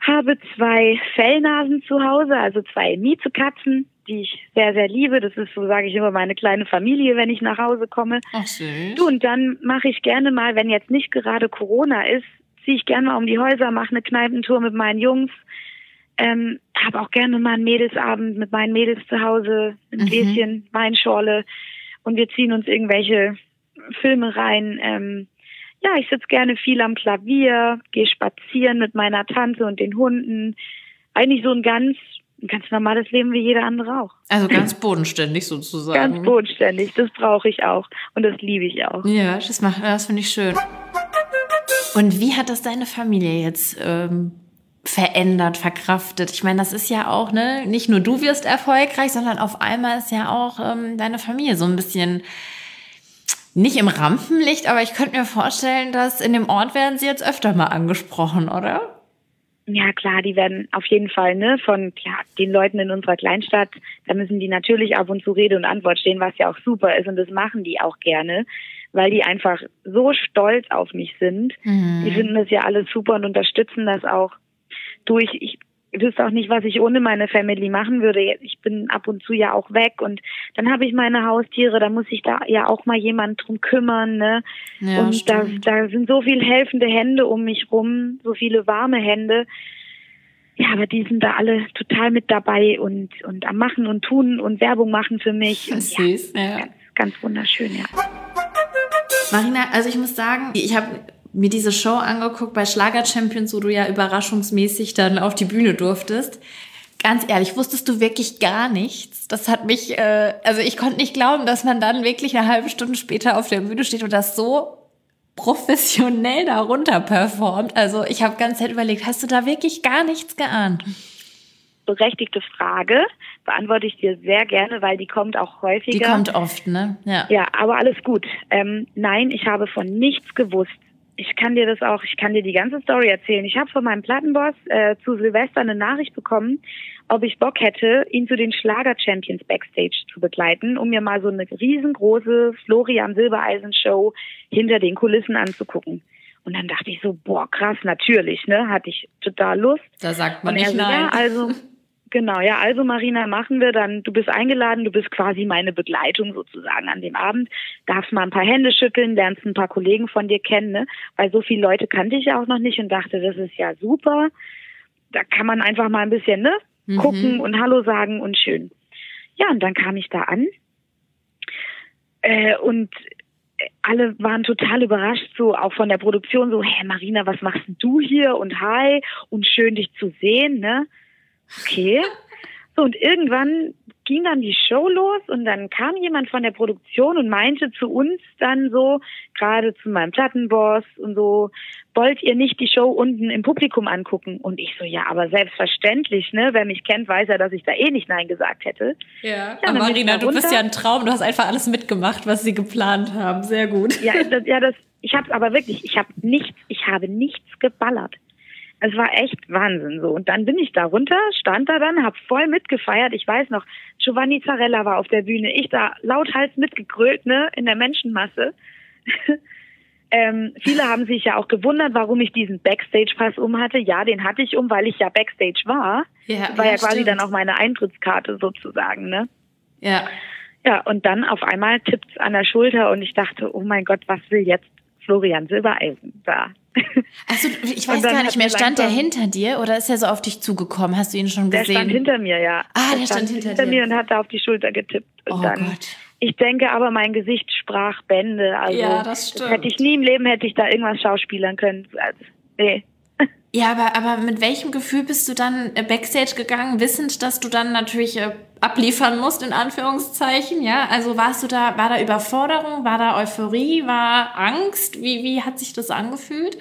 Habe zwei Fellnasen zu Hause, also zwei Miezekatzen, die ich sehr, sehr liebe. Das ist, so sage ich immer, meine kleine Familie, wenn ich nach Hause komme. Ach, süß. Du, und dann mache ich gerne mal, wenn jetzt nicht gerade Corona ist, ziehe ich gerne mal um die Häuser, mache eine Kneipentour mit meinen Jungs, ähm, habe auch gerne mal einen Mädelsabend mit meinen Mädels zu Hause, ein mhm. Gläschen, Weinschorle und wir ziehen uns irgendwelche Filme rein. Ähm, ja, ich sitze gerne viel am Klavier, gehe spazieren mit meiner Tante und den Hunden. Eigentlich so ein ganz, ein ganz normales Leben wie jeder andere auch. Also ganz bodenständig sozusagen. Ganz bodenständig, das brauche ich auch und das liebe ich auch. Ja, das macht, das finde ich schön. Und wie hat das deine Familie jetzt ähm, verändert, verkraftet. Ich meine, das ist ja auch, ne, nicht nur du wirst erfolgreich, sondern auf einmal ist ja auch ähm, deine Familie so ein bisschen nicht im Rampenlicht, aber ich könnte mir vorstellen, dass in dem Ort werden sie jetzt öfter mal angesprochen, oder? Ja, klar, die werden auf jeden Fall, ne, von ja, den Leuten in unserer Kleinstadt, da müssen die natürlich ab und zu Rede und Antwort stehen, was ja auch super ist und das machen die auch gerne, weil die einfach so stolz auf mich sind. Mhm. Die finden das ja alles super und unterstützen das auch du, ich, ich wüsste auch nicht, was ich ohne meine Family machen würde. Ich bin ab und zu ja auch weg und dann habe ich meine Haustiere, da muss ich da ja auch mal jemand drum kümmern, ne? Ja, und da, da sind so viele helfende Hände um mich rum, so viele warme Hände. Ja, aber die sind da alle total mit dabei und, und am Machen und Tun und Werbung machen für mich. Und, süß, ja. Ganz, ganz wunderschön, ja. Marina, also ich muss sagen, ich habe mir diese Show angeguckt bei Schlager Champions, wo du ja überraschungsmäßig dann auf die Bühne durftest. Ganz ehrlich, wusstest du wirklich gar nichts? Das hat mich, äh, also ich konnte nicht glauben, dass man dann wirklich eine halbe Stunde später auf der Bühne steht und das so professionell darunter performt. Also ich habe ganz Zeit überlegt, hast du da wirklich gar nichts geahnt? Berechtigte Frage, beantworte ich dir sehr gerne, weil die kommt auch häufiger. Die kommt oft, ne? Ja. Ja, aber alles gut. Ähm, nein, ich habe von nichts gewusst ich kann dir das auch, ich kann dir die ganze Story erzählen. Ich habe von meinem Plattenboss äh, zu Silvester eine Nachricht bekommen, ob ich Bock hätte, ihn zu den Schlager Champions Backstage zu begleiten, um mir mal so eine riesengroße Florian Silbereisen Show hinter den Kulissen anzugucken. Und dann dachte ich so, boah, krass, natürlich, ne? Hatte ich total Lust. Da sagt man nicht so, nein. Ja, also, genau, ja, also Marina, machen wir dann, du bist eingeladen, du bist quasi meine Begleitung sozusagen an dem Abend, darfst mal ein paar Hände schütteln, lernst ein paar Kollegen von dir kennen, ne? Weil so viele Leute kannte ich ja auch noch nicht und dachte, das ist ja super. Da kann man einfach mal ein bisschen, ne? Mhm. Gucken und Hallo sagen und schön. Ja, und dann kam ich da an äh, und alle waren total überrascht, so auch von der Produktion, so, hä, Marina, was machst du hier? Und hi, und schön dich zu sehen, ne? Okay. So, und irgendwann ging dann die Show los und dann kam jemand von der Produktion und meinte zu uns dann so, gerade zu meinem Plattenboss und so, wollt ihr nicht die Show unten im Publikum angucken? Und ich so, ja, aber selbstverständlich, ne? Wer mich kennt, weiß ja, dass ich da eh nicht Nein gesagt hätte. Ja, ja Marina, du bist ja ein Traum, du hast einfach alles mitgemacht, was sie geplant haben. Sehr gut. Ja, das, ja, das, ich habe aber wirklich, ich habe nichts, ich habe nichts geballert. Es war echt Wahnsinn so. Und dann bin ich da runter, stand da dann, hab voll mitgefeiert. Ich weiß noch, Giovanni Zarella war auf der Bühne. Ich da lauthals mitgegrölt, ne, in der Menschenmasse. ähm, viele haben sich ja auch gewundert, warum ich diesen Backstage-Pass um hatte. Ja, den hatte ich um, weil ich ja Backstage war. Ja, das war ja, ja quasi stimmt. dann auch meine Eintrittskarte sozusagen, ne? Ja. Ja, und dann auf einmal tippt's an der Schulter und ich dachte, oh mein Gott, was will jetzt Florian Silbereisen da? Also ich weiß gar nicht mehr, stand der hinter dir oder ist er so auf dich zugekommen? Hast du ihn schon gesehen? Der stand hinter mir, ja. Ah, der, der stand, stand, hinter, hinter mir und hat da auf die Schulter getippt. Und oh dann, Gott. Ich denke aber, mein Gesicht sprach Bände. Also ja, das stimmt. hätte ich nie im Leben hätte ich da irgendwas schauspielern können. Also, nee. Ja, aber, aber mit welchem Gefühl bist du dann äh, Backstage gegangen, wissend, dass du dann natürlich äh, abliefern musst, in Anführungszeichen, ja? Also warst du da, war da Überforderung, war da Euphorie, war Angst? Wie, wie hat sich das angefühlt?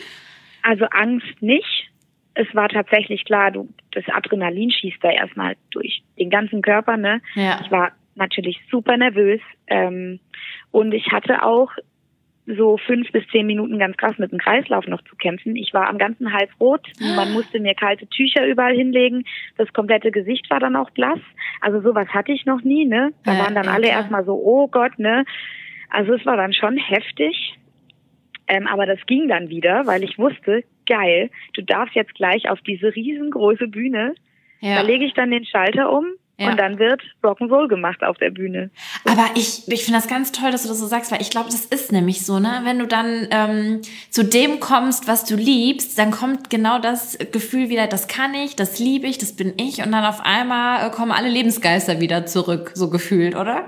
Also Angst nicht. Es war tatsächlich klar, du, das Adrenalin schießt da erstmal durch den ganzen Körper, ne? Ja. Ich war natürlich super nervös, ähm, und ich hatte auch so fünf bis zehn Minuten ganz krass mit dem Kreislauf noch zu kämpfen. Ich war am ganzen Hals rot. Man musste mir kalte Tücher überall hinlegen. Das komplette Gesicht war dann auch blass. Also sowas hatte ich noch nie, ne? Da ja, waren dann alle klar. erstmal so, oh Gott, ne? Also es war dann schon heftig. Ähm, aber das ging dann wieder, weil ich wusste, geil, du darfst jetzt gleich auf diese riesengroße Bühne. Ja. Da lege ich dann den Schalter um, ja. Und dann wird Rock'n'Roll gemacht auf der Bühne. Aber ich, ich finde das ganz toll, dass du das so sagst, weil ich glaube, das ist nämlich so, ne? Wenn du dann ähm, zu dem kommst, was du liebst, dann kommt genau das Gefühl wieder, das kann ich, das liebe ich, das bin ich. Und dann auf einmal äh, kommen alle Lebensgeister wieder zurück, so gefühlt, oder?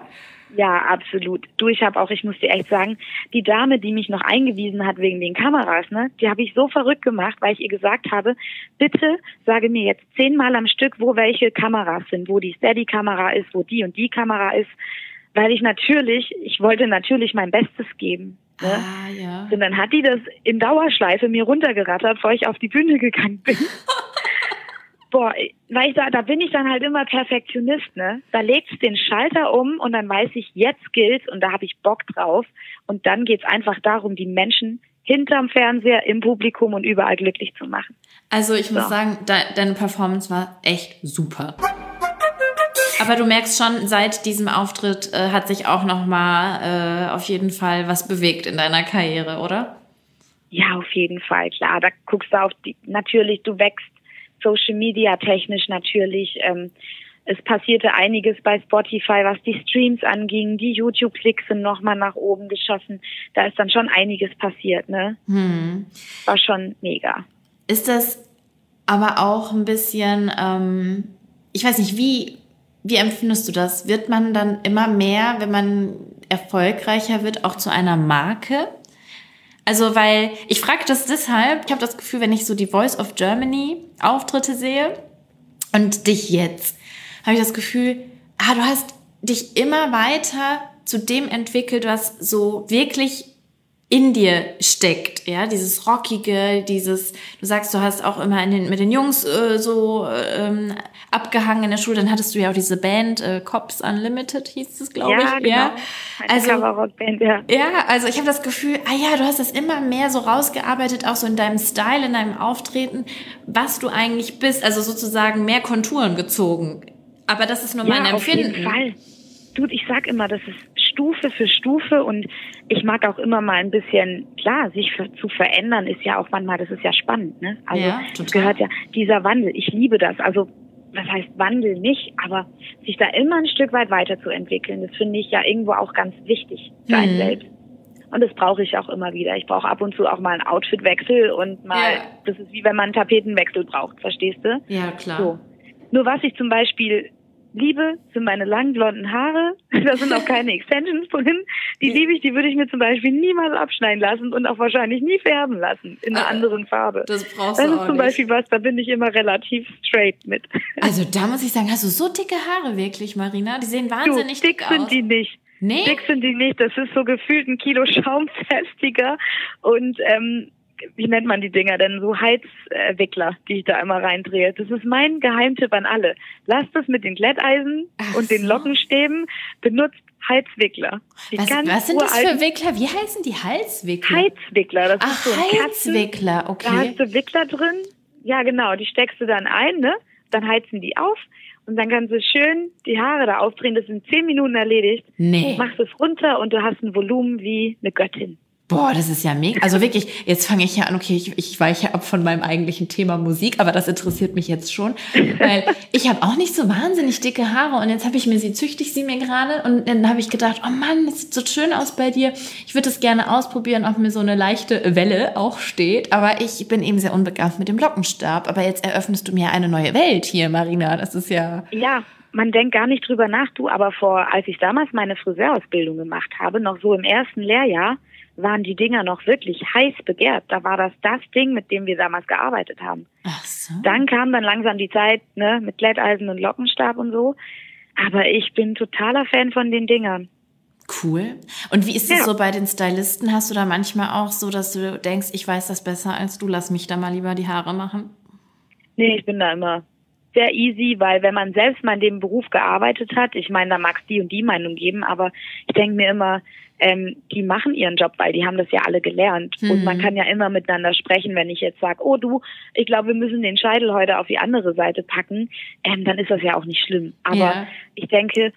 Ja, absolut. Du, ich habe auch, ich muss dir echt sagen, die Dame, die mich noch eingewiesen hat wegen den Kameras, ne, die habe ich so verrückt gemacht, weil ich ihr gesagt habe, bitte sage mir jetzt zehnmal am Stück, wo welche Kameras sind, wo die Steady-Kamera ist, wo die und die Kamera ist, weil ich natürlich, ich wollte natürlich mein Bestes geben. Ne? Ah, ja. Und dann hat die das in Dauerschleife mir runtergerattert, bevor ich auf die Bühne gegangen bin. Boah, weil ich da, da bin ich dann halt immer Perfektionist, ne? Da legt's den Schalter um und dann weiß ich, jetzt gilt's und da habe ich Bock drauf. Und dann geht's einfach darum, die Menschen hinterm Fernseher, im Publikum und überall glücklich zu machen. Also ich so. muss sagen, de deine Performance war echt super. Aber du merkst schon, seit diesem Auftritt äh, hat sich auch noch mal äh, auf jeden Fall was bewegt in deiner Karriere, oder? Ja, auf jeden Fall, klar. Da guckst du auf die, natürlich, du wächst Social Media technisch natürlich. Ähm, es passierte einiges bei Spotify, was die Streams anging. Die YouTube-Klicks sind nochmal nach oben geschossen. Da ist dann schon einiges passiert, ne? Hm. War schon mega. Ist das aber auch ein bisschen, ähm, ich weiß nicht, wie, wie empfindest du das? Wird man dann immer mehr, wenn man erfolgreicher wird, auch zu einer Marke? Also, weil ich frage das deshalb, ich habe das Gefühl, wenn ich so die Voice of Germany Auftritte sehe und dich jetzt, habe ich das Gefühl, ah, du hast dich immer weiter zu dem entwickelt, was so wirklich in dir steckt, ja, dieses rockige, dieses, du sagst, du hast auch immer in den, mit den Jungs äh, so ähm, abgehangen in der Schule, dann hattest du ja auch diese Band äh, Cops Unlimited hieß es, glaube ja, ich, genau. ja, also Coverrock-Band, ja. Ja, also ich habe das Gefühl, ah ja, du hast das immer mehr so rausgearbeitet, auch so in deinem Style, in deinem Auftreten, was du eigentlich bist, also sozusagen mehr Konturen gezogen. Aber das ist nur ja, mein Empfinden. Auf jeden Fall. Du, ich sag immer, das ist Stufe für Stufe und ich mag auch immer mal ein bisschen, klar, sich für, zu verändern ist ja auch manchmal, das ist ja spannend, ne? Also ja, es gehört ja dieser Wandel. Ich liebe das. Also was heißt Wandel nicht, aber sich da immer ein Stück weit weiterzuentwickeln, das finde ich ja irgendwo auch ganz wichtig für mhm. einen selbst. Und das brauche ich auch immer wieder. Ich brauche ab und zu auch mal einen Outfitwechsel und mal, ja. das ist wie wenn man einen Tapetenwechsel braucht, verstehst du? Ja, klar. So. Nur was ich zum Beispiel liebe, sind meine langen blonden Haare. Da sind auch keine Extensions drin. Die liebe ich, die würde ich mir zum Beispiel niemals abschneiden lassen und auch wahrscheinlich nie färben lassen in einer ah, anderen Farbe. Das brauchst das du ist zum nicht. Beispiel was, da bin ich immer relativ straight mit. Also da muss ich sagen, hast du so dicke Haare wirklich, Marina? Die sehen wahnsinnig du, dick, dick aus. sind die nicht. Nee? Dick sind die nicht. Das ist so gefühlt ein Kilo schaumfestiger und ähm, wie nennt man die Dinger denn, so Heizwickler, die ich da immer reindrehe. Das ist mein Geheimtipp an alle. Lasst es mit den Glätteisen Ach und den Lockenstäben, benutzt Heizwickler. Was, was, sind das für Wickler? Wie heißen die Heizwickler? Heizwickler, das Ach, ist so ein Heizwickler, okay. Da hast du Wickler drin. Ja, genau, die steckst du dann ein, ne? Dann heizen die auf und dann kannst du schön die Haare da aufdrehen. Das sind zehn Minuten erledigt. Nee. Machst es runter und du hast ein Volumen wie eine Göttin. Boah, das ist ja mega. Also wirklich, jetzt fange ich ja an, okay, ich, ich weiche ab von meinem eigentlichen Thema Musik, aber das interessiert mich jetzt schon, weil ich habe auch nicht so wahnsinnig dicke Haare und jetzt habe ich mir sie, züchtig sie mir gerade und dann habe ich gedacht, oh Mann, das sieht so schön aus bei dir. Ich würde es gerne ausprobieren, ob mir so eine leichte Welle auch steht, aber ich bin eben sehr unbegabt mit dem Lockenstab. Aber jetzt eröffnest du mir eine neue Welt hier, Marina. Das ist ja... Ja, man denkt gar nicht drüber nach, du, aber vor, als ich damals meine Friseurausbildung gemacht habe, noch so im ersten Lehrjahr, waren die Dinger noch wirklich heiß begehrt. Da war das das Ding, mit dem wir damals gearbeitet haben. Ach so. Dann kam dann langsam die Zeit ne, mit Glätteisen und Lockenstab und so. Aber ich bin totaler Fan von den Dingern. Cool. Und wie ist es ja. so bei den Stylisten? Hast du da manchmal auch so, dass du denkst, ich weiß das besser als du, lass mich da mal lieber die Haare machen? Nee, ich bin da immer sehr easy, weil wenn man selbst mal in dem Beruf gearbeitet hat, ich meine, da mag es die und die Meinung geben, aber ich denke mir immer, ähm, die machen ihren Job, weil die haben das ja alle gelernt. Mhm. Und man kann ja immer miteinander sprechen, wenn ich jetzt sage, oh du, ich glaube, wir müssen den Scheitel heute auf die andere Seite packen, ähm, dann ist das ja auch nicht schlimm. Aber ja. ich denke,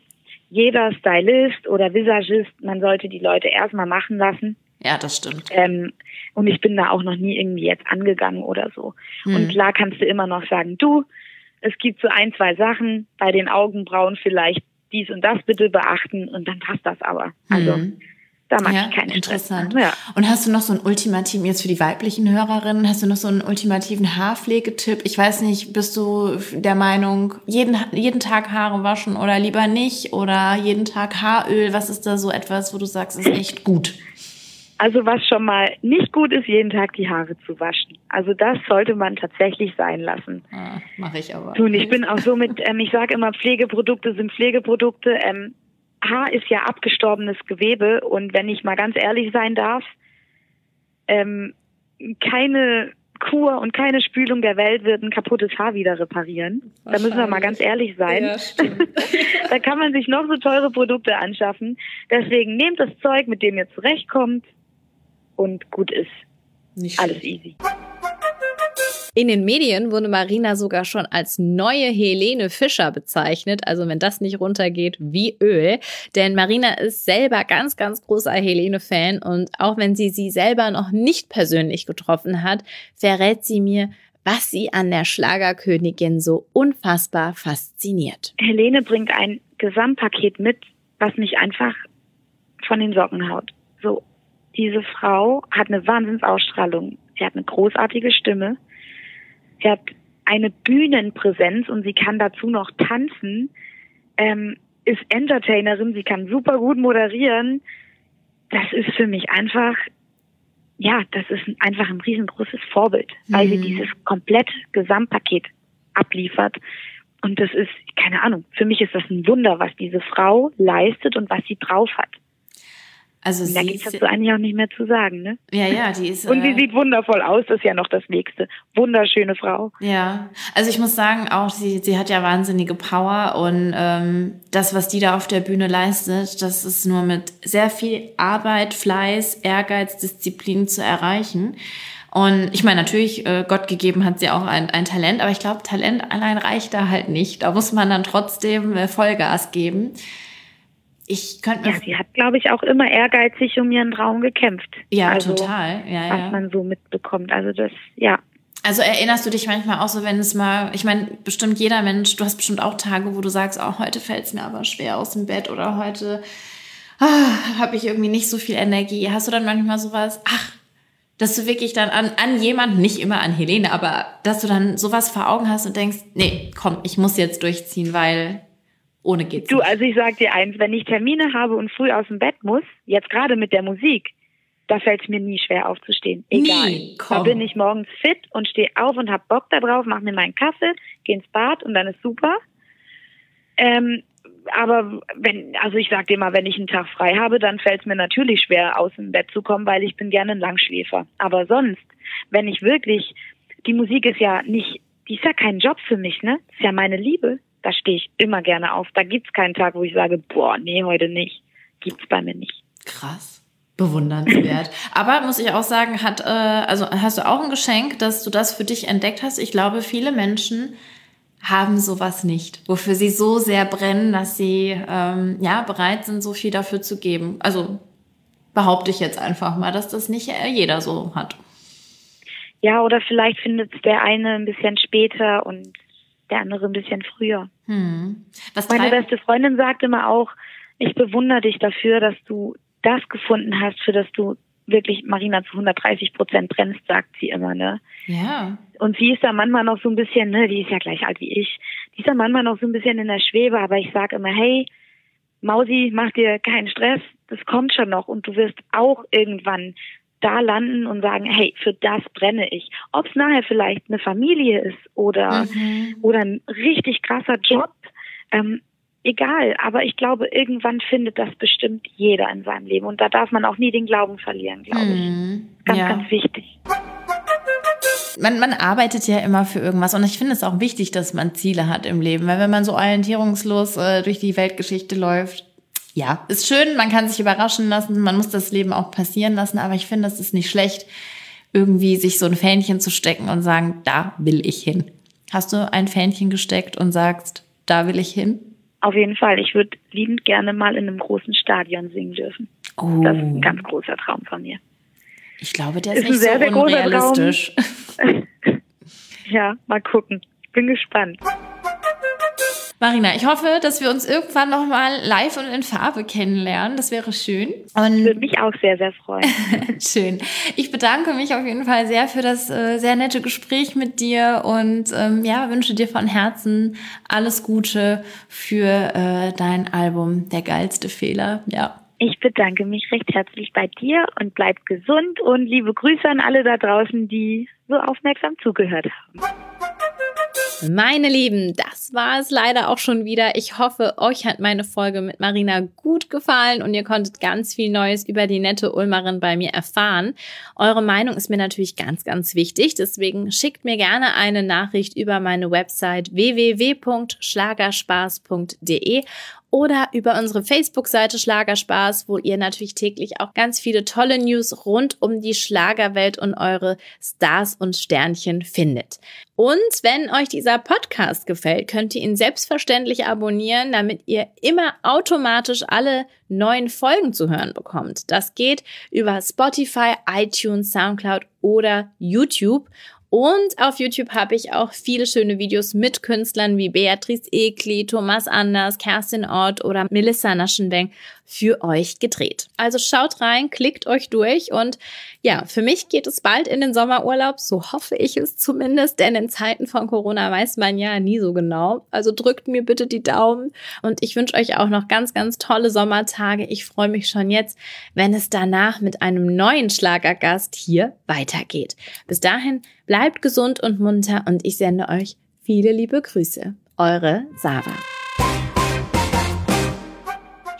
jeder Stylist oder Visagist, man sollte die Leute erstmal machen lassen. Ja, das stimmt. Ähm, und ich bin da auch noch nie irgendwie jetzt angegangen oder so. Mhm. Und klar kannst du immer noch sagen, du, es gibt so ein, zwei Sachen bei den Augenbrauen vielleicht dies und das bitte beachten und dann passt das aber. Also mhm. da mache ja, ich keinen Interessant. Ja. Und hast du noch so einen ultimativen, jetzt für die weiblichen Hörerinnen, hast du noch so einen ultimativen Haarpflegetipp? Ich weiß nicht, bist du der Meinung, jeden, jeden Tag Haare waschen oder lieber nicht? Oder jeden Tag Haaröl? Was ist da so etwas, wo du sagst, ist echt gut? Also was schon mal nicht gut ist, jeden Tag die Haare zu waschen. Also das sollte man tatsächlich sein lassen. Ah, Mache ich aber. Und ich bin auch so mit, ähm, ich sage immer, Pflegeprodukte sind Pflegeprodukte. Ähm, Haar ist ja abgestorbenes Gewebe und wenn ich mal ganz ehrlich sein darf, ähm, keine Kur und keine Spülung der Welt wird ein kaputtes Haar wieder reparieren. Da müssen wir mal ganz ehrlich sein. Ja, da kann man sich noch so teure Produkte anschaffen. Deswegen nehmt das Zeug, mit dem ihr zurechtkommt, und gut ist. Nicht Alles easy. In den Medien wurde Marina sogar schon als neue Helene Fischer bezeichnet. Also wenn das nicht runtergeht, wie Öl. Denn Marina ist selber ganz, ganz großer Helene-Fan. Und auch wenn sie sie selber noch nicht persönlich getroffen hat, verrät sie mir, was sie an der Schlagerkönigin so unfassbar fasziniert. Helene bringt ein Gesamtpaket mit, was mich einfach von den Socken haut. Diese Frau hat eine Wahnsinnsausstrahlung. Sie hat eine großartige Stimme. Sie hat eine Bühnenpräsenz und sie kann dazu noch tanzen. Ähm, ist Entertainerin, sie kann super gut moderieren. Das ist für mich einfach, ja, das ist einfach ein riesengroßes Vorbild, weil mhm. sie dieses komplette Gesamtpaket abliefert. Und das ist, keine Ahnung, für mich ist das ein Wunder, was diese Frau leistet und was sie drauf hat. Also und da gibt es eigentlich auch nicht mehr zu sagen, ne? Ja, ja, die ist. Und sie äh, sieht wundervoll aus, das ist ja noch das Nächste. Wunderschöne Frau. Ja, also ich muss sagen, auch sie, sie hat ja wahnsinnige Power und ähm, das, was die da auf der Bühne leistet, das ist nur mit sehr viel Arbeit, Fleiß, Ehrgeiz, Disziplin zu erreichen. Und ich meine, natürlich, äh, Gott gegeben hat sie auch ein, ein Talent, aber ich glaube, Talent allein reicht da halt nicht. Da muss man dann trotzdem äh, Vollgas geben. Ich könnte Ja, sie hat, glaube ich, auch immer ehrgeizig um ihren Traum gekämpft. Ja, also, total. Ja, was man so mitbekommt. Also das, ja. Also erinnerst du dich manchmal auch so, wenn es mal, ich meine, bestimmt jeder Mensch, du hast bestimmt auch Tage, wo du sagst, auch oh, heute fällt es mir aber schwer aus dem Bett oder heute ah, habe ich irgendwie nicht so viel Energie. Hast du dann manchmal sowas, ach, dass du wirklich dann an, an jemanden, nicht immer an Helene, aber dass du dann sowas vor Augen hast und denkst, nee, komm, ich muss jetzt durchziehen, weil ohne geht's Du, also ich sag dir eins, wenn ich Termine habe und früh aus dem Bett muss, jetzt gerade mit der Musik, da fällt es mir nie schwer aufzustehen. Egal. Nie, da bin ich morgens fit und stehe auf und hab Bock da drauf, mach mir meinen Kaffee, geh ins Bad und dann ist super. Ähm, aber wenn, also ich sag dir mal, wenn ich einen Tag frei habe, dann fällt es mir natürlich schwer, aus dem Bett zu kommen, weil ich bin gerne ein Langschläfer. Aber sonst, wenn ich wirklich, die Musik ist ja nicht, die ist ja kein Job für mich, ne? Das ist ja meine Liebe da stehe ich immer gerne auf. Da gibt es keinen Tag, wo ich sage, boah, nee, heute nicht. Gibt's bei mir nicht. Krass. Bewundernswert. Aber muss ich auch sagen, hat, äh, also hast du auch ein Geschenk, dass du das für dich entdeckt hast? Ich glaube, viele Menschen haben sowas nicht, wofür sie so sehr brennen, dass sie ähm, ja bereit sind, so viel dafür zu geben. Also behaupte ich jetzt einfach mal, dass das nicht jeder so hat. Ja, oder vielleicht findet es der eine ein bisschen später und der andere ein bisschen früher. Hm. Meine beste Freundin sagt immer auch, ich bewundere dich dafür, dass du das gefunden hast, für das du wirklich Marina zu 130 Prozent brennst, sagt sie immer, ne? Ja. Und sie ist da manchmal noch so ein bisschen, ne, die ist ja gleich alt wie ich, die ist da manchmal noch so ein bisschen in der Schwebe, aber ich sage immer, hey, Mausi, mach dir keinen Stress, das kommt schon noch und du wirst auch irgendwann da landen und sagen, hey, für das brenne ich. Ob es nachher vielleicht eine Familie ist oder, mhm. oder ein richtig krasser Job, ähm, egal. Aber ich glaube, irgendwann findet das bestimmt jeder in seinem Leben. Und da darf man auch nie den Glauben verlieren, glaube mhm. ich. Ganz, ja. ganz wichtig. Man, man arbeitet ja immer für irgendwas und ich finde es auch wichtig, dass man Ziele hat im Leben, weil wenn man so orientierungslos äh, durch die Weltgeschichte läuft, ja, ist schön, man kann sich überraschen lassen, man muss das Leben auch passieren lassen, aber ich finde, es ist nicht schlecht, irgendwie sich so ein Fähnchen zu stecken und sagen, da will ich hin. Hast du ein Fähnchen gesteckt und sagst, da will ich hin? Auf jeden Fall. Ich würde liebend gerne mal in einem großen Stadion singen dürfen. Oh. Das ist ein ganz großer Traum von mir. Ich glaube, der ist, ist nicht sehr, so sehr unrealistisch. ja, mal gucken. Bin gespannt. Marina, ich hoffe, dass wir uns irgendwann noch mal live und in Farbe kennenlernen. Das wäre schön. Und Würde mich auch sehr, sehr freuen. schön. Ich bedanke mich auf jeden Fall sehr für das äh, sehr nette Gespräch mit dir und ähm, ja, wünsche dir von Herzen alles Gute für äh, dein Album Der geilste Fehler. Ja. Ich bedanke mich recht herzlich bei dir und bleib gesund und liebe Grüße an alle da draußen, die so aufmerksam zugehört haben. Meine Lieben, das war es leider auch schon wieder. Ich hoffe, euch hat meine Folge mit Marina gut gefallen und ihr konntet ganz viel Neues über die nette Ulmerin bei mir erfahren. Eure Meinung ist mir natürlich ganz, ganz wichtig. Deswegen schickt mir gerne eine Nachricht über meine Website www.schlagerspaß.de oder über unsere Facebook-Seite Schlagerspaß, wo ihr natürlich täglich auch ganz viele tolle News rund um die Schlagerwelt und eure Stars und Sternchen findet. Und wenn euch dieser Podcast gefällt, könnt ihr ihn selbstverständlich abonnieren, damit ihr immer automatisch alle neuen Folgen zu hören bekommt. Das geht über Spotify, iTunes, SoundCloud oder YouTube. Und auf YouTube habe ich auch viele schöne Videos mit Künstlern wie Beatrice Ekli, Thomas Anders, Kerstin Ort oder Melissa Naschenbank für euch gedreht. Also schaut rein, klickt euch durch und ja, für mich geht es bald in den Sommerurlaub, so hoffe ich es zumindest, denn in Zeiten von Corona weiß man ja nie so genau. Also drückt mir bitte die Daumen und ich wünsche euch auch noch ganz, ganz tolle Sommertage. Ich freue mich schon jetzt, wenn es danach mit einem neuen Schlagergast hier weitergeht. Bis dahin bleibt gesund und munter und ich sende euch viele liebe Grüße. Eure Sarah.